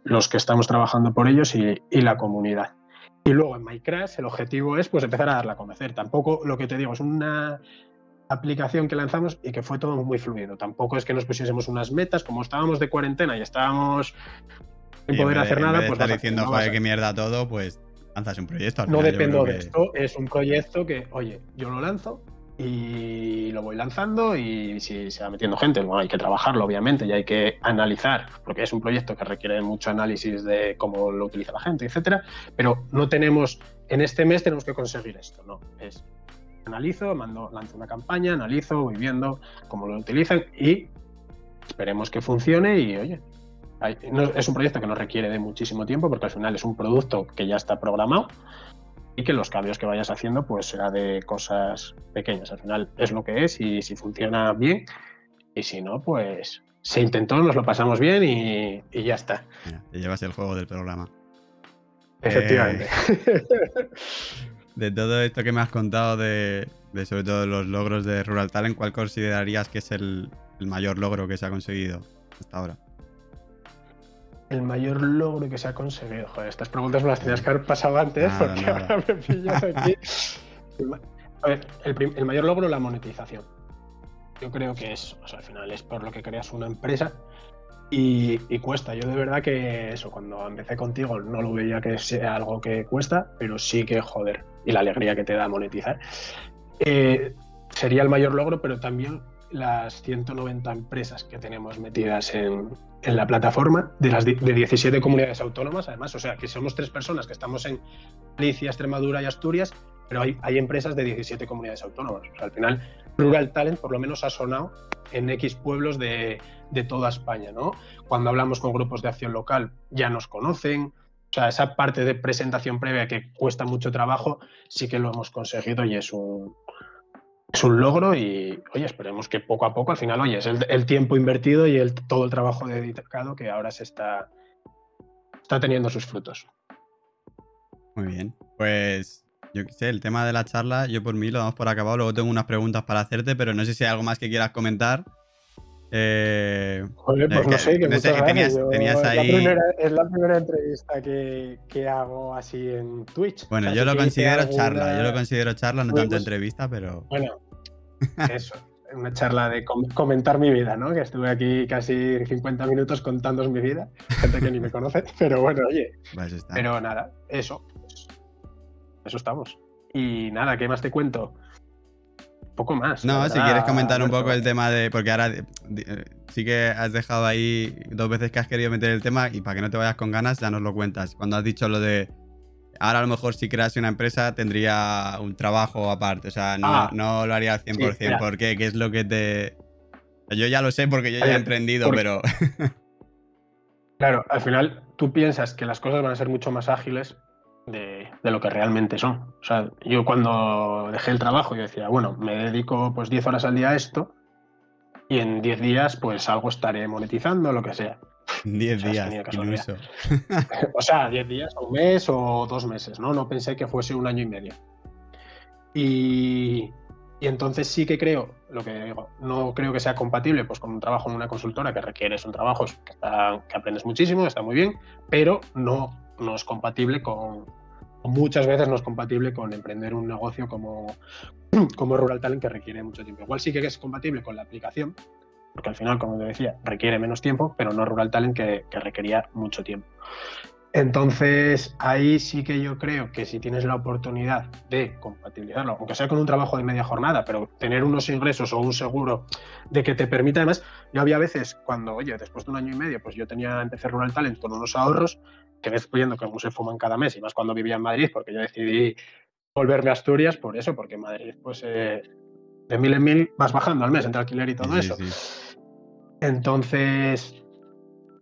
los que estamos trabajando por ellos y, la comunidad. Y luego en MyCrash el objetivo es pues empezar a darla a conocer. Tampoco lo que te digo es una aplicación que lanzamos y que fue todo muy fluido. Tampoco es que nos pusiésemos unas metas, como estábamos de cuarentena y estábamos sin poder hacer nada, pues estar diciendo, joder, qué mierda todo, pues lanzas un proyecto. no dependo de esto, es un proyecto que, oye, yo lo lanzo, y lo voy lanzando y si se va metiendo gente, bueno, hay que trabajarlo obviamente y hay que analizar, porque es un proyecto que requiere mucho análisis de cómo lo utiliza la gente, etcétera, pero no tenemos, en este mes tenemos que conseguir esto, no, es analizo, mando, lanzo una campaña, analizo, voy viendo cómo lo utilizan y esperemos que funcione y oye, es un proyecto que no requiere de muchísimo tiempo porque al final es un producto que ya está programado y que los cambios que vayas haciendo pues será de cosas pequeñas. Al final es lo que es y si funciona bien y si no, pues se intentó, nos lo pasamos bien y, ya está. te llevas el juego del programa. Efectivamente. Eh, de todo esto que me has contado de, sobre todo los logros de Rural Talent, ¿cuál considerarías que es el mayor logro que se ha conseguido hasta ahora? El mayor logro que se ha conseguido? Joder, estas preguntas me las tenías que haber pasado antes porque ahora me pillas aquí. A ver, el, mayor logro la monetización. Yo creo que es, o sea, al final es por lo que creas una empresa y, cuesta. Yo de verdad que eso, cuando empecé contigo no lo veía que sea algo que cuesta, pero sí que joder, y la alegría que te da monetizar. Eh, sería el mayor logro, pero también las 190 empresas que tenemos metidas en, en la plataforma de las de 17 comunidades autónomas, además, o sea, que somos tres personas que estamos en Galicia, Extremadura y Asturias, pero hay, hay empresas de 17 comunidades autónomas. Al final, Rural Talent por lo menos ha sonado en X pueblos de, de toda España, ¿no? Cuando hablamos con grupos de acción local, ya nos conocen, o sea, esa parte de presentación previa que cuesta mucho trabajo, sí que lo hemos conseguido y es un, es un logro y, oye, esperemos que poco a poco, al final, oye, es el, tiempo invertido y el, todo el trabajo dedicado que ahora se está, está teniendo sus frutos. Muy bien, pues yo qué sé, el tema de la charla, yo por mí lo damos por acabado, luego tengo unas preguntas para hacerte, pero no sé si hay algo más que quieras comentar. Eh, Joder, pues no sé, que no sé, tenías, ahí... es la primera entrevista que, que, hago así en Twitch. Bueno, yo lo considero charla, yo lo considero charla, no tanto pues, entrevista, pero... Bueno, eso, una charla de comentar mi vida, ¿no? Que estuve aquí casi 50 minutos contando mi vida, gente que ni me conoce, pero bueno, oye. Pues pero nada, eso, pues, eso estamos. Y nada, ¿qué más te cuento? Poco más. No, si quieres comentar un poco el tema de. Porque ahora eh, sí que has dejado ahí dos veces que has querido meter el tema y para que no te vayas con ganas, ya nos lo cuentas. Cuando has dicho lo de. Ahora a lo mejor si creas una empresa tendría un trabajo aparte, o sea, no, ah, lo haría al 100%. ¿Por qué? ¿Qué es lo que te...? Yo ya lo sé porque yo ya he emprendido, pero... claro, al final tú piensas que las cosas van a ser mucho más ágiles de, lo que realmente son. O sea, yo cuando dejé el trabajo, yo decía, bueno, me dedico pues 10 horas al día a esto y en 10 días pues algo estaré monetizando, lo que sea. 10 días, incluso. o sea, 10 días, un mes o dos meses, ¿no? No pensé que fuese un año y medio. Y, y entonces sí que creo, lo que digo, no creo que sea compatible pues, con un trabajo en una consultora que requieres un trabajo que, que aprendes muchísimo, está muy bien, pero no no es compatible con, muchas veces no es compatible con emprender un negocio como, como Rural Talent que requiere mucho tiempo. Igual sí que es compatible con la aplicación, porque al final, como te decía, requiere menos tiempo, pero no Rural Talent que, que requería mucho tiempo. Entonces, ahí sí que yo creo que si tienes la oportunidad de compatibilizarlo, aunque sea con un trabajo de media jornada, pero tener unos ingresos o un seguro de que te permita, además, yo había veces cuando, oye, después de un año y medio, pues yo tenía, empecé Rural Talent con unos ahorros que ves viendo que se fuman cada mes, y más cuando vivía en Madrid, porque yo decidí volverme a Asturias por eso, porque en Madrid, pues eh, de mil en mil vas bajando al mes entre alquiler y todo eso. Entonces,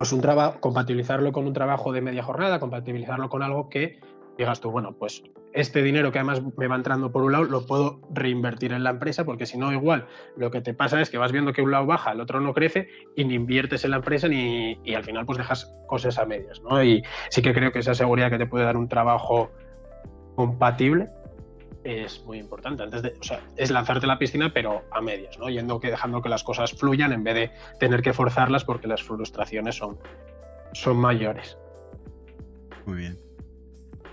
pues un trabajo, compatibilizarlo con un trabajo de media jornada, compatibilizarlo con algo que digas tú, bueno, pues este dinero que además me va entrando por un lado lo puedo reinvertir en la empresa, porque si no, igual lo que te pasa es que vas viendo que un lado baja, el otro no crece y ni inviertes en la empresa ni, y al final pues dejas cosas a medias, ¿no? Y sí que creo que esa seguridad que te puede dar un trabajo compatible es muy importante. Antes de, o sea, es lanzarte a la piscina, pero a medias, ¿no? Yendo que dejando que las cosas fluyan en vez de tener que forzarlas porque las frustraciones son, son mayores. Muy bien.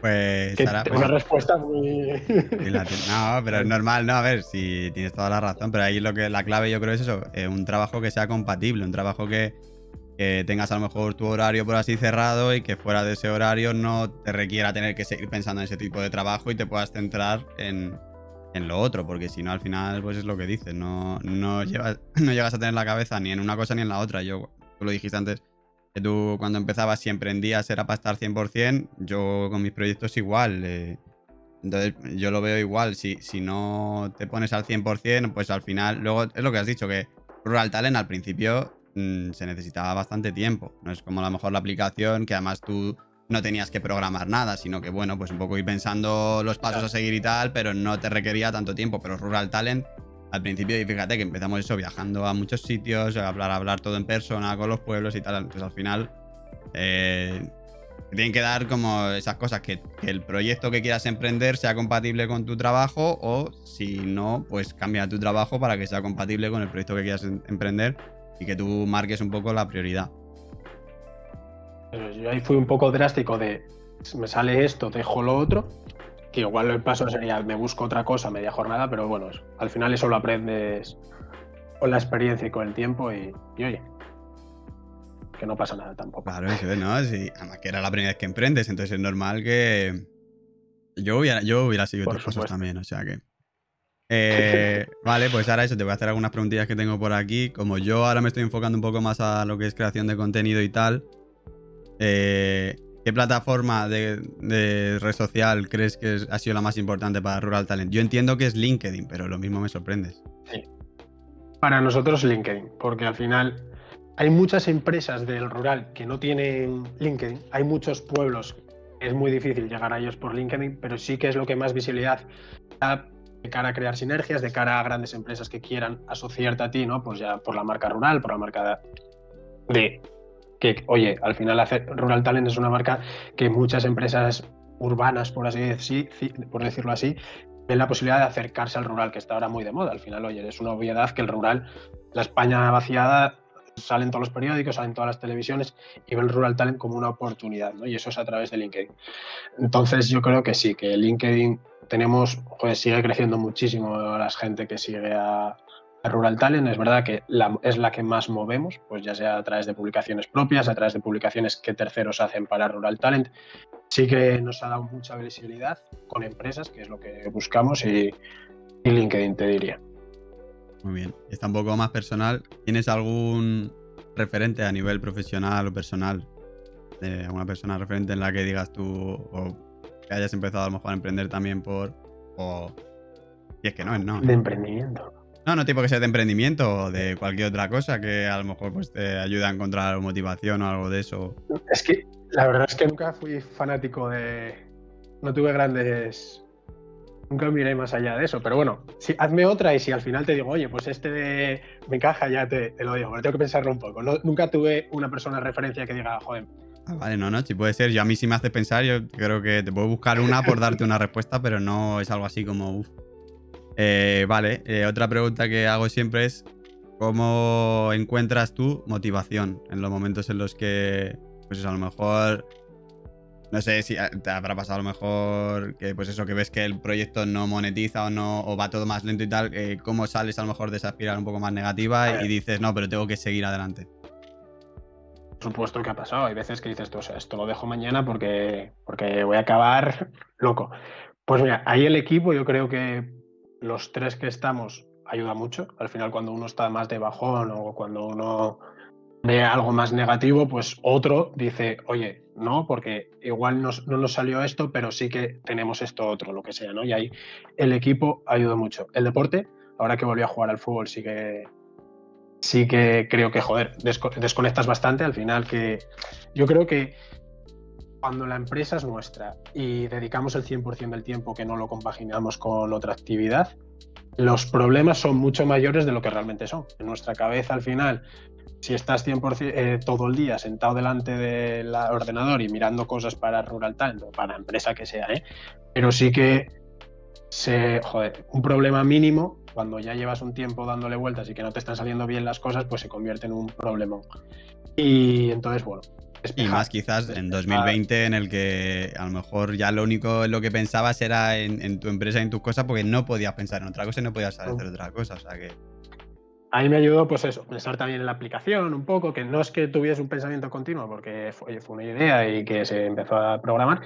Pues una pues respuesta muy. no, pero es normal, no, a ver, si tienes toda la razón, pero ahí lo que la clave yo creo es eso, eh, un trabajo que sea compatible, un trabajo que, que tengas a lo mejor tu horario por así cerrado y que fuera de ese horario no te requiera tener que seguir pensando en ese tipo de trabajo y te puedas centrar en, lo otro, porque si no al final pues es lo que dices, no, no, llevas, no llegas a tener la cabeza ni en una cosa ni en la otra. Yo, tú lo dijiste antes, que tú cuando empezabas si emprendías era para estar 100%, yo con mis proyectos igual. Eh, entonces yo lo veo igual, si, si no te pones al 100%, pues al final, luego es lo que has dicho, que Rural Talent al principio Mm, se necesitaba bastante tiempo. No es como a lo mejor la aplicación que además tú no tenías que programar nada, sino que bueno, pues un poco ir pensando los pasos a seguir y tal, pero no te requería tanto tiempo. Pero Rural Talent, al principio, y fíjate que empezamos eso viajando a muchos sitios, a hablar, hablar todo en persona con los pueblos y tal. Entonces al final eh, tienen que dar como esas cosas, que, que, el proyecto que quieras emprender sea compatible con tu trabajo o si no, pues cambia tu trabajo para que sea compatible con el proyecto que quieras emprender y que tú marques un poco la prioridad. yo ahí fui un poco drástico de me sale esto, dejo lo otro, que igual el paso sería me busco otra cosa media jornada, pero bueno, al final eso lo aprendes con la experiencia y con el tiempo y, oye, que no pasa nada tampoco. Claro, eso ¿no? Sí, además que era la primera vez que emprendes, entonces es normal que yo hubiera, yo hubiera seguido tus pasos también, o sea que... Eh, vale, pues ahora eso, te voy a hacer algunas preguntillas que tengo por aquí. Como yo ahora me estoy enfocando un poco más a lo que es creación de contenido y tal, eh, ¿qué plataforma de, red social crees que ha sido la más importante para Rural Talent? Yo entiendo que es LinkedIn, pero lo mismo me sorprendes. Sí. Para nosotros LinkedIn, porque al final hay muchas empresas del rural que no tienen LinkedIn, hay muchos pueblos, es muy difícil llegar a ellos por LinkedIn, pero sí que es lo que más visibilidad da de cara a crear sinergias, de cara a grandes empresas que quieran asociarte a ti, ¿no? Pues ya por la marca rural, por la marca de que, oye, al final hacer Rural Talent es una marca que muchas empresas urbanas, por así por decirlo así, ven la posibilidad de acercarse al rural, que está ahora muy de moda. Al final, oye, es una obviedad que el rural, la España vaciada, salen todos los periódicos, salen todas las televisiones y ven Rural Talent como una oportunidad, ¿no? Y eso es a través de LinkedIn. Entonces, yo creo que sí, que LinkedIn tenemos, pues sigue creciendo muchísimo la gente que sigue a, Rural Talent. Es verdad que es la que más movemos, pues ya sea a través de publicaciones propias, a través de publicaciones que terceros hacen para Rural Talent. Sí que nos ha dado mucha visibilidad con empresas, que es lo que buscamos, y, LinkedIn te diría. Muy bien. Está un poco más personal. ¿Tienes algún referente a nivel profesional o personal? De alguna persona referente en la que digas tú, que hayas empezado a lo mejor a emprender también por. O. Y es que no es, ¿no? De emprendimiento. No, no tipo que sea de emprendimiento o de cualquier otra cosa que a lo mejor pues, te ayude a encontrar motivación o algo de eso. Es que la verdad es que nunca fui fanático de. No tuve grandes. Nunca miré más allá de eso, pero bueno, si, hazme otra y si al final te digo, oye, pues este de... me encaja, ya te, lo digo, pero tengo que pensarlo un poco. nunca tuve una persona de referencia que diga, joder, Ah, vale, no, no, si puede ser. Yo a mí sí me hace pensar, yo creo que te puedo buscar una por darte una respuesta, pero no es algo así como, eh, vale, eh, otra pregunta que hago siempre es, ¿cómo encuentras tú motivación en los momentos en los que, pues a lo mejor No sé si te habrá pasado a lo mejor que, pues eso, que ves que el proyecto no monetiza o no o va todo más lento y tal. Eh, ¿Cómo sales a lo mejor de esa espiral un poco más negativa y dices, no, pero tengo que seguir adelante? Supuesto que ha pasado. Hay veces que dices, o sea, esto lo dejo mañana porque, porque voy a acabar loco. Pues mira, ahí el equipo, yo creo que los tres que estamos ayuda mucho. Al final, cuando uno está más de bajón o cuando uno ve algo más negativo, pues otro dice, oye, no, porque igual no nos salió esto, pero sí que tenemos esto otro, lo que sea, ¿no? Y ahí el equipo ayuda mucho. El deporte, ahora que volví a jugar al fútbol, sí que sí que creo que, joder, desconectas bastante al final que yo creo que cuando la empresa es nuestra y dedicamos el 100% del tiempo que no lo compaginamos con otra actividad, los problemas son mucho mayores de lo que realmente son. En nuestra cabeza al final, si estás 100% eh, todo el día sentado delante del ordenador y mirando cosas para Rural Talent o para empresa que sea, ¿eh? pero sí que se, joder, un problema mínimo cuando ya llevas un tiempo dándole vueltas y que no te están saliendo bien las cosas, pues se convierte en un problema. Y entonces, bueno. y más quizás en 2020 en el que a lo mejor ya lo único en lo que pensabas era en, tu empresa y en tus cosas porque no podías pensar en otra cosa y no podías hacer otra cosa. O sea que... Ahí me ayudó, pues eso, pensar también en la aplicación un poco, que no es que tuviese un pensamiento continuo, porque fue, fue una idea y que se empezó a programar.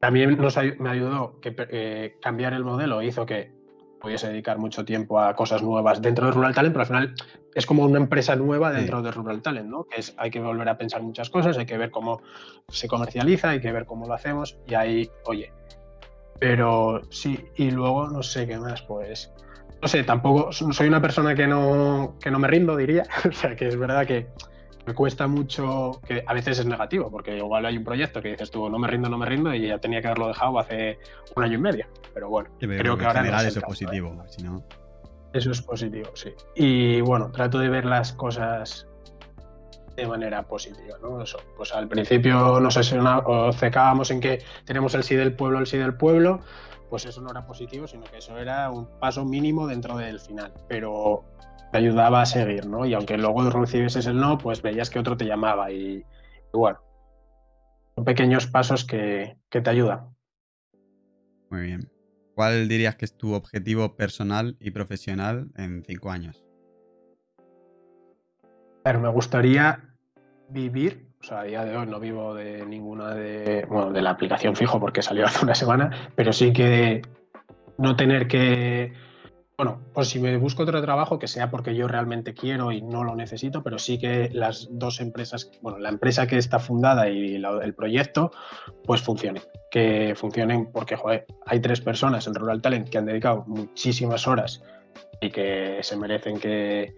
También nos, me ayudó que eh, cambiar el modelo hizo que pudiese dedicar mucho tiempo a cosas nuevas dentro de Rural Talent, pero al final es como una empresa nueva dentro de Rural Talent, ¿no? Que es, hay que volver a pensar muchas cosas, hay que ver cómo se comercializa, hay que ver cómo lo hacemos y ahí, oye, pero sí, y luego no sé qué más, pues, no sé, tampoco soy una persona que no, que no me rindo, diría, o sea, que es verdad que me cuesta mucho, que a veces es negativo, porque igual hay un proyecto que dices tú, no me rindo, no me rindo, y ya tenía que haberlo dejado hace un año y medio. Pero bueno, creo que, ahora... eso es positivo, si no... Eso es positivo, sí. Y bueno, trato de ver las cosas de manera positiva, ¿no? Eso, pues al principio nos secábamos en que tenemos el sí del pueblo, el sí del pueblo, pues eso no era positivo, sino que eso era un paso mínimo dentro del final. Pero ayudaba a seguir, ¿no? Y aunque luego recibieses el no, pues veías que otro te llamaba y, bueno, son pequeños pasos que, te ayudan. Muy bien. ¿Cuál dirías que es tu objetivo personal y profesional en cinco años? Pero me gustaría vivir, o sea, a día de hoy no vivo de ninguna de, bueno, de la aplicación fijo porque salió hace una semana, pero sí que no tener que bueno, pues si me busco otro trabajo, que sea porque yo realmente quiero y no lo necesito, pero sí que las dos empresas, bueno, la empresa que está fundada y el proyecto, pues funcionen. Que funcionen porque, joder, hay tres personas en Rural Talent que han dedicado muchísimas horas y que se merecen que,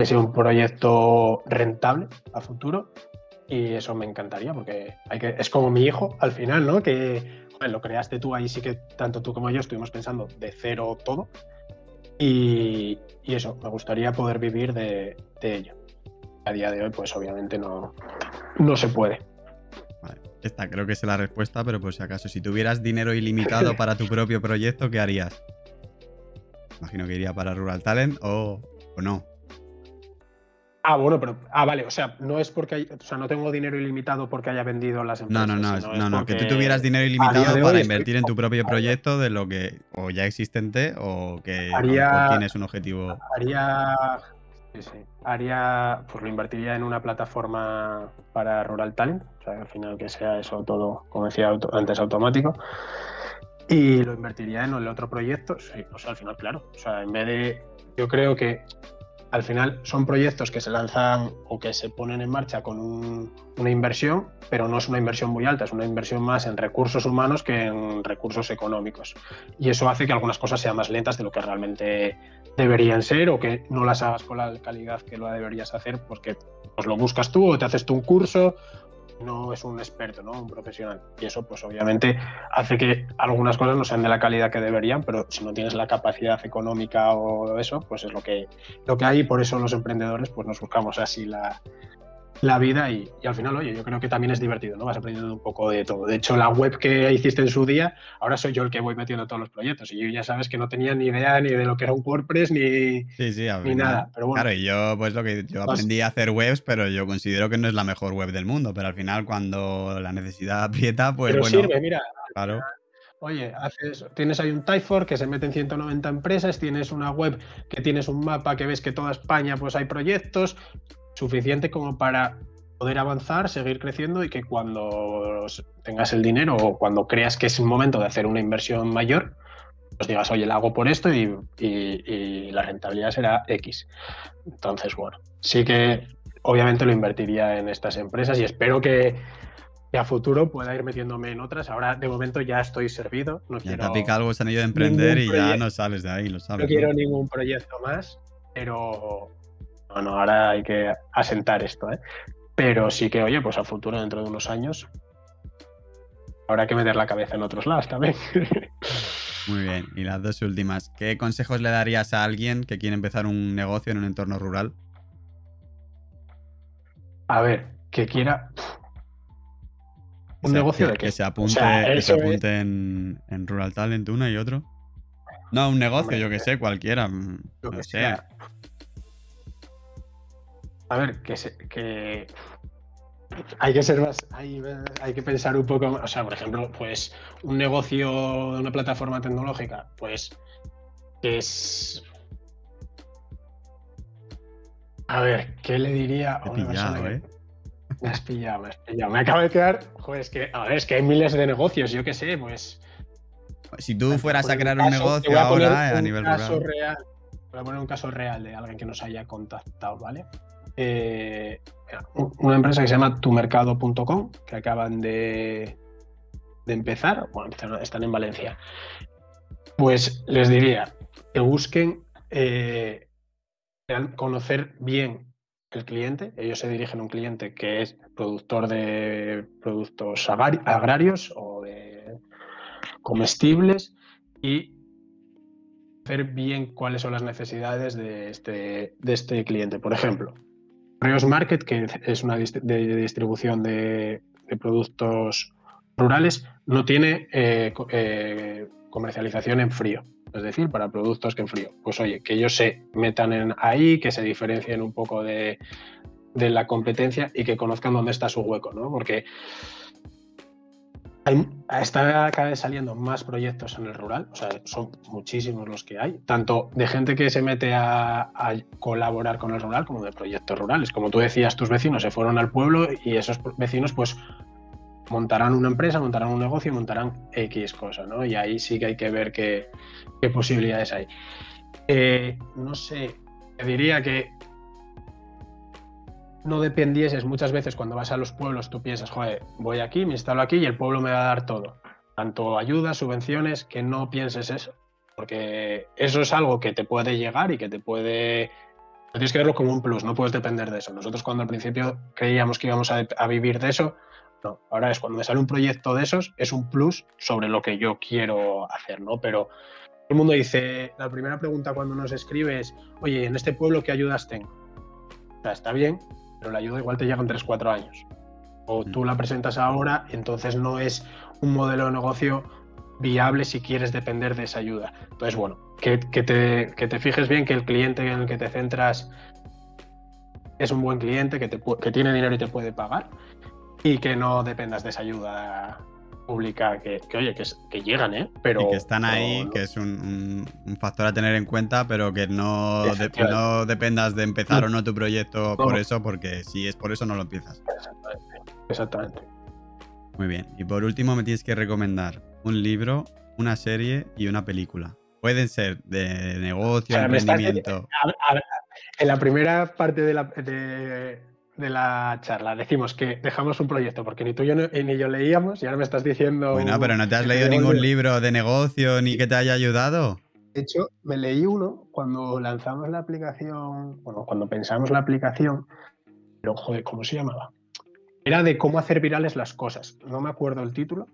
sea un proyecto rentable a futuro. Y eso me encantaría porque hay es como mi hijo al final, ¿no? Que lo creaste tú, ahí sí que tanto tú como yo estuvimos pensando de cero todo y, eso, me gustaría poder vivir de, ello. A día de hoy, pues obviamente no, no se puede. Vale, esta creo que es la respuesta, pero por si acaso, si tuvieras dinero ilimitado para tu propio proyecto, ¿qué harías? Imagino que iría para Rural Talent o, o no. Ah, bueno, pero. Ah, vale, o sea, no es porque. o sea, no tengo dinero ilimitado porque haya vendido las empresas. No, no, no, no, no, que tú tuvieras dinero ilimitado para invertir en tu propio proyecto de lo que o ya existente o que tienes un objetivo. Haría. Sí, sí. Haría. Pues lo invertiría en una plataforma para Rural Talent. O sea, al final que sea eso todo, como decía antes, automático. Y lo invertiría en el otro proyecto. Sí, o sea, al final, claro. O sea, en vez de. Yo creo que al final son proyectos que se lanzan o que se ponen en marcha con una inversión, pero no es una inversión muy alta, es una inversión más en recursos humanos que en recursos económicos. Y eso hace que algunas cosas sean más lentas de lo que realmente deberían ser o que no las hagas con la calidad que lo deberías hacer porque pues lo buscas tú o te haces tú un curso no es un experto, ¿no? Un profesional. Y eso, pues obviamente, hace que algunas cosas no sean de la calidad que deberían, pero si no tienes la capacidad económica o eso, pues es lo que, lo que hay. Y por eso los emprendedores, pues nos buscamos así la, la vida y, al final, oye, yo creo que también es divertido, ¿no? Vas aprendiendo un poco de todo. De hecho, la web que hiciste en su día, ahora soy yo el que voy metiendo todos los proyectos y yo ya sabes que no tenía ni idea ni de lo que era un WordPress ni, ni nada. Pero bueno, claro, y yo pues lo que yo aprendí a hacer webs, pero yo considero que no es la mejor web del mundo, pero al final cuando la necesidad aprieta, pues pero bueno. sirve, mira. Claro. Oye, haces, tienes ahí un Typeform que se mete en 190 empresas, tienes una web que tienes un mapa que ves que toda España pues hay proyectos, suficiente como para poder avanzar, seguir creciendo y que cuando tengas el dinero o cuando creas que es el momento de hacer una inversión mayor, pues digas, oye, la hago por esto y, y la rentabilidad será X. Entonces, bueno, sí que obviamente lo invertiría en estas empresas y espero que, a futuro pueda ir metiéndome en otras. Ahora, de momento, ya estoy servido. No ya te pica algo ese anillo de emprender y ya no sales de ahí, lo sabes. No quiero ningún proyecto más, pero bueno, ahora hay que asentar esto, ¿eh? Pero sí que, oye, pues a futuro, dentro de unos años, habrá que meter la cabeza en otros lados también. Muy bien. Y las dos últimas. ¿Qué consejos le darías a alguien que quiere empezar un negocio en un entorno rural? A ver, que quiera un negocio de que se apunte, que se apunte en, Rural Talent una y otro. No, un negocio, yo que sé, cualquiera. Mm, no sé. A ver, que, que hay que ser más, hay, hay, que pensar un poco, o sea, por ejemplo, pues un negocio de una plataforma tecnológica, pues que es a ver, ¿qué le diría a una persona ¿eh? Me has pillado, me has pillado. Me acaba de quedar. Joder, es que, a ver, es que hay miles de negocios, yo qué sé, pues. Si tú fueras a crear un, negocio ahora a, nivel caso real. Voy a poner un caso real de alguien que nos haya contactado, ¿vale? Eh, una empresa que se llama tumercado.com, que acaban de, de empezar, bueno, están en Valencia. Pues les diría que busquen eh, conocer bien el cliente. Ellos se dirigen a un cliente que es productor de productos agrarios o de comestibles y ver bien cuáles son las necesidades de este, de este cliente. Por ejemplo, Reos Market, que es una de distribución de, productos rurales, no tiene eh, eh, comercialización en frío es decir, para productos que en frío. Pues oye, que ellos se metan ahí, que se diferencien un poco de, la competencia y que conozcan dónde está su hueco, ¿no? Porque hay, está cada vez saliendo más proyectos en el rural, o sea, son muchísimos los que hay, tanto de gente que se mete a, colaborar con el rural como de proyectos rurales. Como tú decías, tus vecinos se fueron al pueblo y esos vecinos pues montarán una empresa, montarán un negocio, montarán X cosas, ¿no? Y ahí sí que hay que ver qué, posibilidades hay. Eh, no sé, diría que no dependieses muchas veces cuando vas a los pueblos, tú piensas, joder, voy aquí, me instalo aquí y el pueblo me va a dar todo. Tanto ayudas, subvenciones, que no pienses eso. Porque eso es algo que te puede llegar y que te puede tienes que verlo como un plus, no puedes depender de eso. Nosotros cuando al principio creíamos que íbamos a, vivir de eso, no, ahora es cuando me sale un proyecto de esos, es un plus sobre lo que yo quiero hacer, ¿no? Pero todo el mundo dice, la primera pregunta cuando nos escribe es, oye, ¿en este pueblo qué ayudas tengo? O sea, está bien, pero la ayuda igual te llega en 3-4 años. O tú la presentas ahora, entonces no es un modelo de negocio viable si quieres depender de esa ayuda. Entonces, bueno, que, te, que te, fijes bien que el cliente en el que te centras es un buen cliente, que, te, que tiene dinero y te puede pagar y que no dependas de esa ayuda pública que, oye, que, que, llegan, ¿eh? Pero, y que están ahí, que es un, factor a tener en cuenta, pero que no, no dependas de empezar o no tu proyecto por eso, porque si es por eso no lo empiezas. Exactamente. Exactamente. Muy bien. Y por último me tienes que recomendar un libro, una serie y una película. Pueden ser de negocio, emprendimiento. en la primera parte de la, de, de la charla. Decimos que dejamos un proyecto porque ni tú yo, ni yo leíamos y ahora me estás diciendo... Bueno, pero no te has leído ningún libro de negocio ni que te haya ayudado. De hecho, me leí uno cuando lanzamos la aplicación, bueno, cuando pensamos la aplicación, pero joder, ¿cómo se llamaba? Era de cómo hacer virales las cosas. No me acuerdo el título.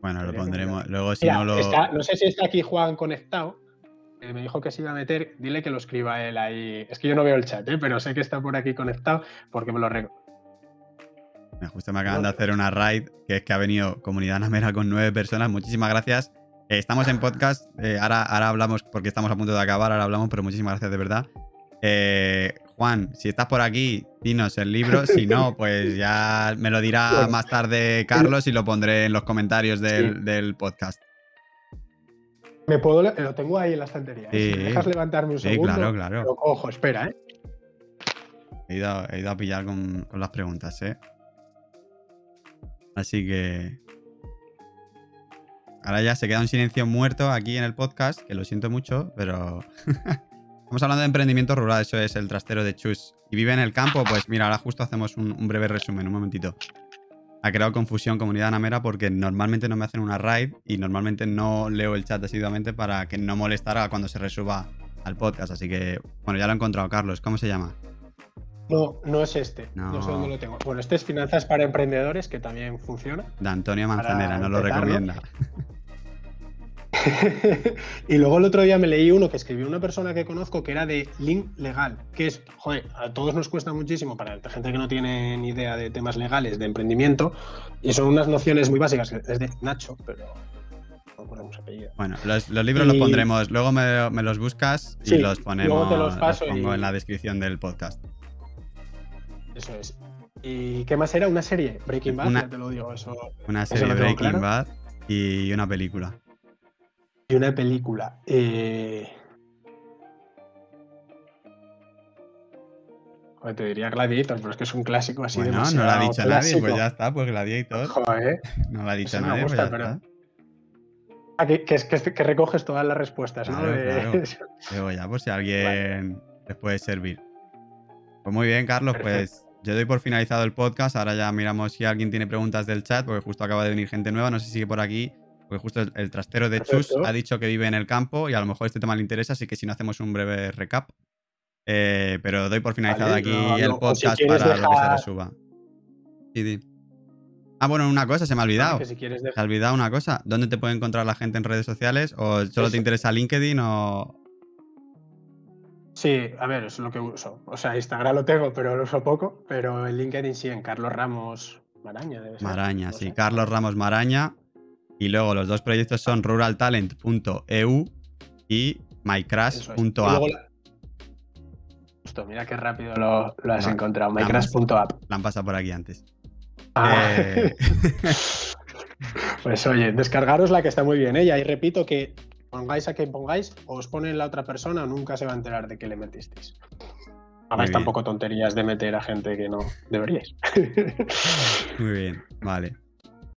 Bueno, lo pondremos. Luego, si no lo. no sé si está aquí Juan conectado, me dijo que se iba a meter, dile que lo escriba él ahí. Es que yo no veo el chat, ¿eh? pero sé que está por aquí conectado porque me lo, justo me acaban de hacer una raid, que es que ha venido Comunidad Namera con nueve personas. Muchísimas gracias. Eh, estamos en podcast, eh, ahora, ahora hablamos porque estamos a punto de acabar, ahora hablamos, pero muchísimas gracias de verdad. Eh, Juan, si estás por aquí, dinos el libro. Si no, pues ya me lo dirá más tarde Carlos y lo pondré en los comentarios del, podcast. Me puedo, lo tengo ahí en la estantería. Si me dejas levantarme un segundo. Claro, claro. Ojo, espera, ¿eh? He ido, a pillar con, las preguntas, ¿eh? Así que. Ahora ya se queda un silencio muerto aquí en el podcast, que lo siento mucho, pero. Estamos hablando de emprendimiento rural, eso es el trastero de Chus. Y vive en el campo, pues mira, ahora justo hacemos un, breve resumen, un momentito. Ha creado confusión comunidad Namera porque normalmente no me hacen una raid y normalmente no leo el chat asiduamente para que no molestara cuando se resuba al podcast. Así que, bueno, ya lo he encontrado, Carlos. ¿Cómo se llama? No, no es este. No. sé dónde lo tengo. Bueno, este es Finanzas para Emprendedores, que también funciona. De Antonio Manzanera, no lo recomienda. y luego el otro día me leí uno que escribió una persona que conozco que era de Link Legal, que es, joder, a todos nos cuesta muchísimo para gente que no tiene ni idea de temas legales, de emprendimiento, y son unas nociones muy básicas, es de Nacho, pero no ponemos apellido. Bueno, los, libros los pondremos, luego me, los buscas y los ponemos luego te los paso pongo en la descripción del podcast. Eso es. ¿Y qué más era? ¿Una serie? Breaking Bad, ya te lo digo. Eso, una serie Breaking Bad y una película. Y una película. Eh... Joder, te diría Gladiator, pero es que es un clásico así bueno, No, no lo ha dicho nadie, pues ya está, pues Gladiator. Joder. No lo ha dicho nadie, pues ya pero... está. Ah, que, que, que, recoges todas las respuestas, ¿no? Claro. Ya, por si alguien les puede servir. Pues muy bien, Carlos, pues yo doy por finalizado el podcast. Ahora ya miramos si alguien tiene preguntas del chat, porque justo acaba de venir gente nueva. No sé si sigue por aquí. Porque justo el, trastero de Chus ha dicho que vive en el campo y a lo mejor este tema le interesa, así que si no hacemos un breve recap. Eh, pero doy por finalizado aquí el podcast para lo que se resuba. Ah, bueno, una cosa, se me ha olvidado. Se ha olvidado una cosa. ¿Dónde te puede encontrar la gente en redes sociales? ¿O solo te interesa LinkedIn o...? Sí, a ver, es lo que uso. O sea, Instagram lo tengo, pero lo uso poco. Pero en LinkedIn sí, en Carlos Ramos Maraña. Debe ser. Maraña, sí. Carlos Ramos Maraña. Y luego los dos proyectos son ruraltalent.eu y mycrash.app. Justo, mira qué rápido lo, has encontrado. mycrash.app. La han pasado por aquí antes. Ah. Eh, pues oye, descargaros la que está muy bien. ¿eh? Y repito que pongáis a quien pongáis, os ponen la otra persona, nunca se va a enterar de que le metisteis. Hagáis tampoco tonterías de meter a gente que no deberíais. Muy bien, vale.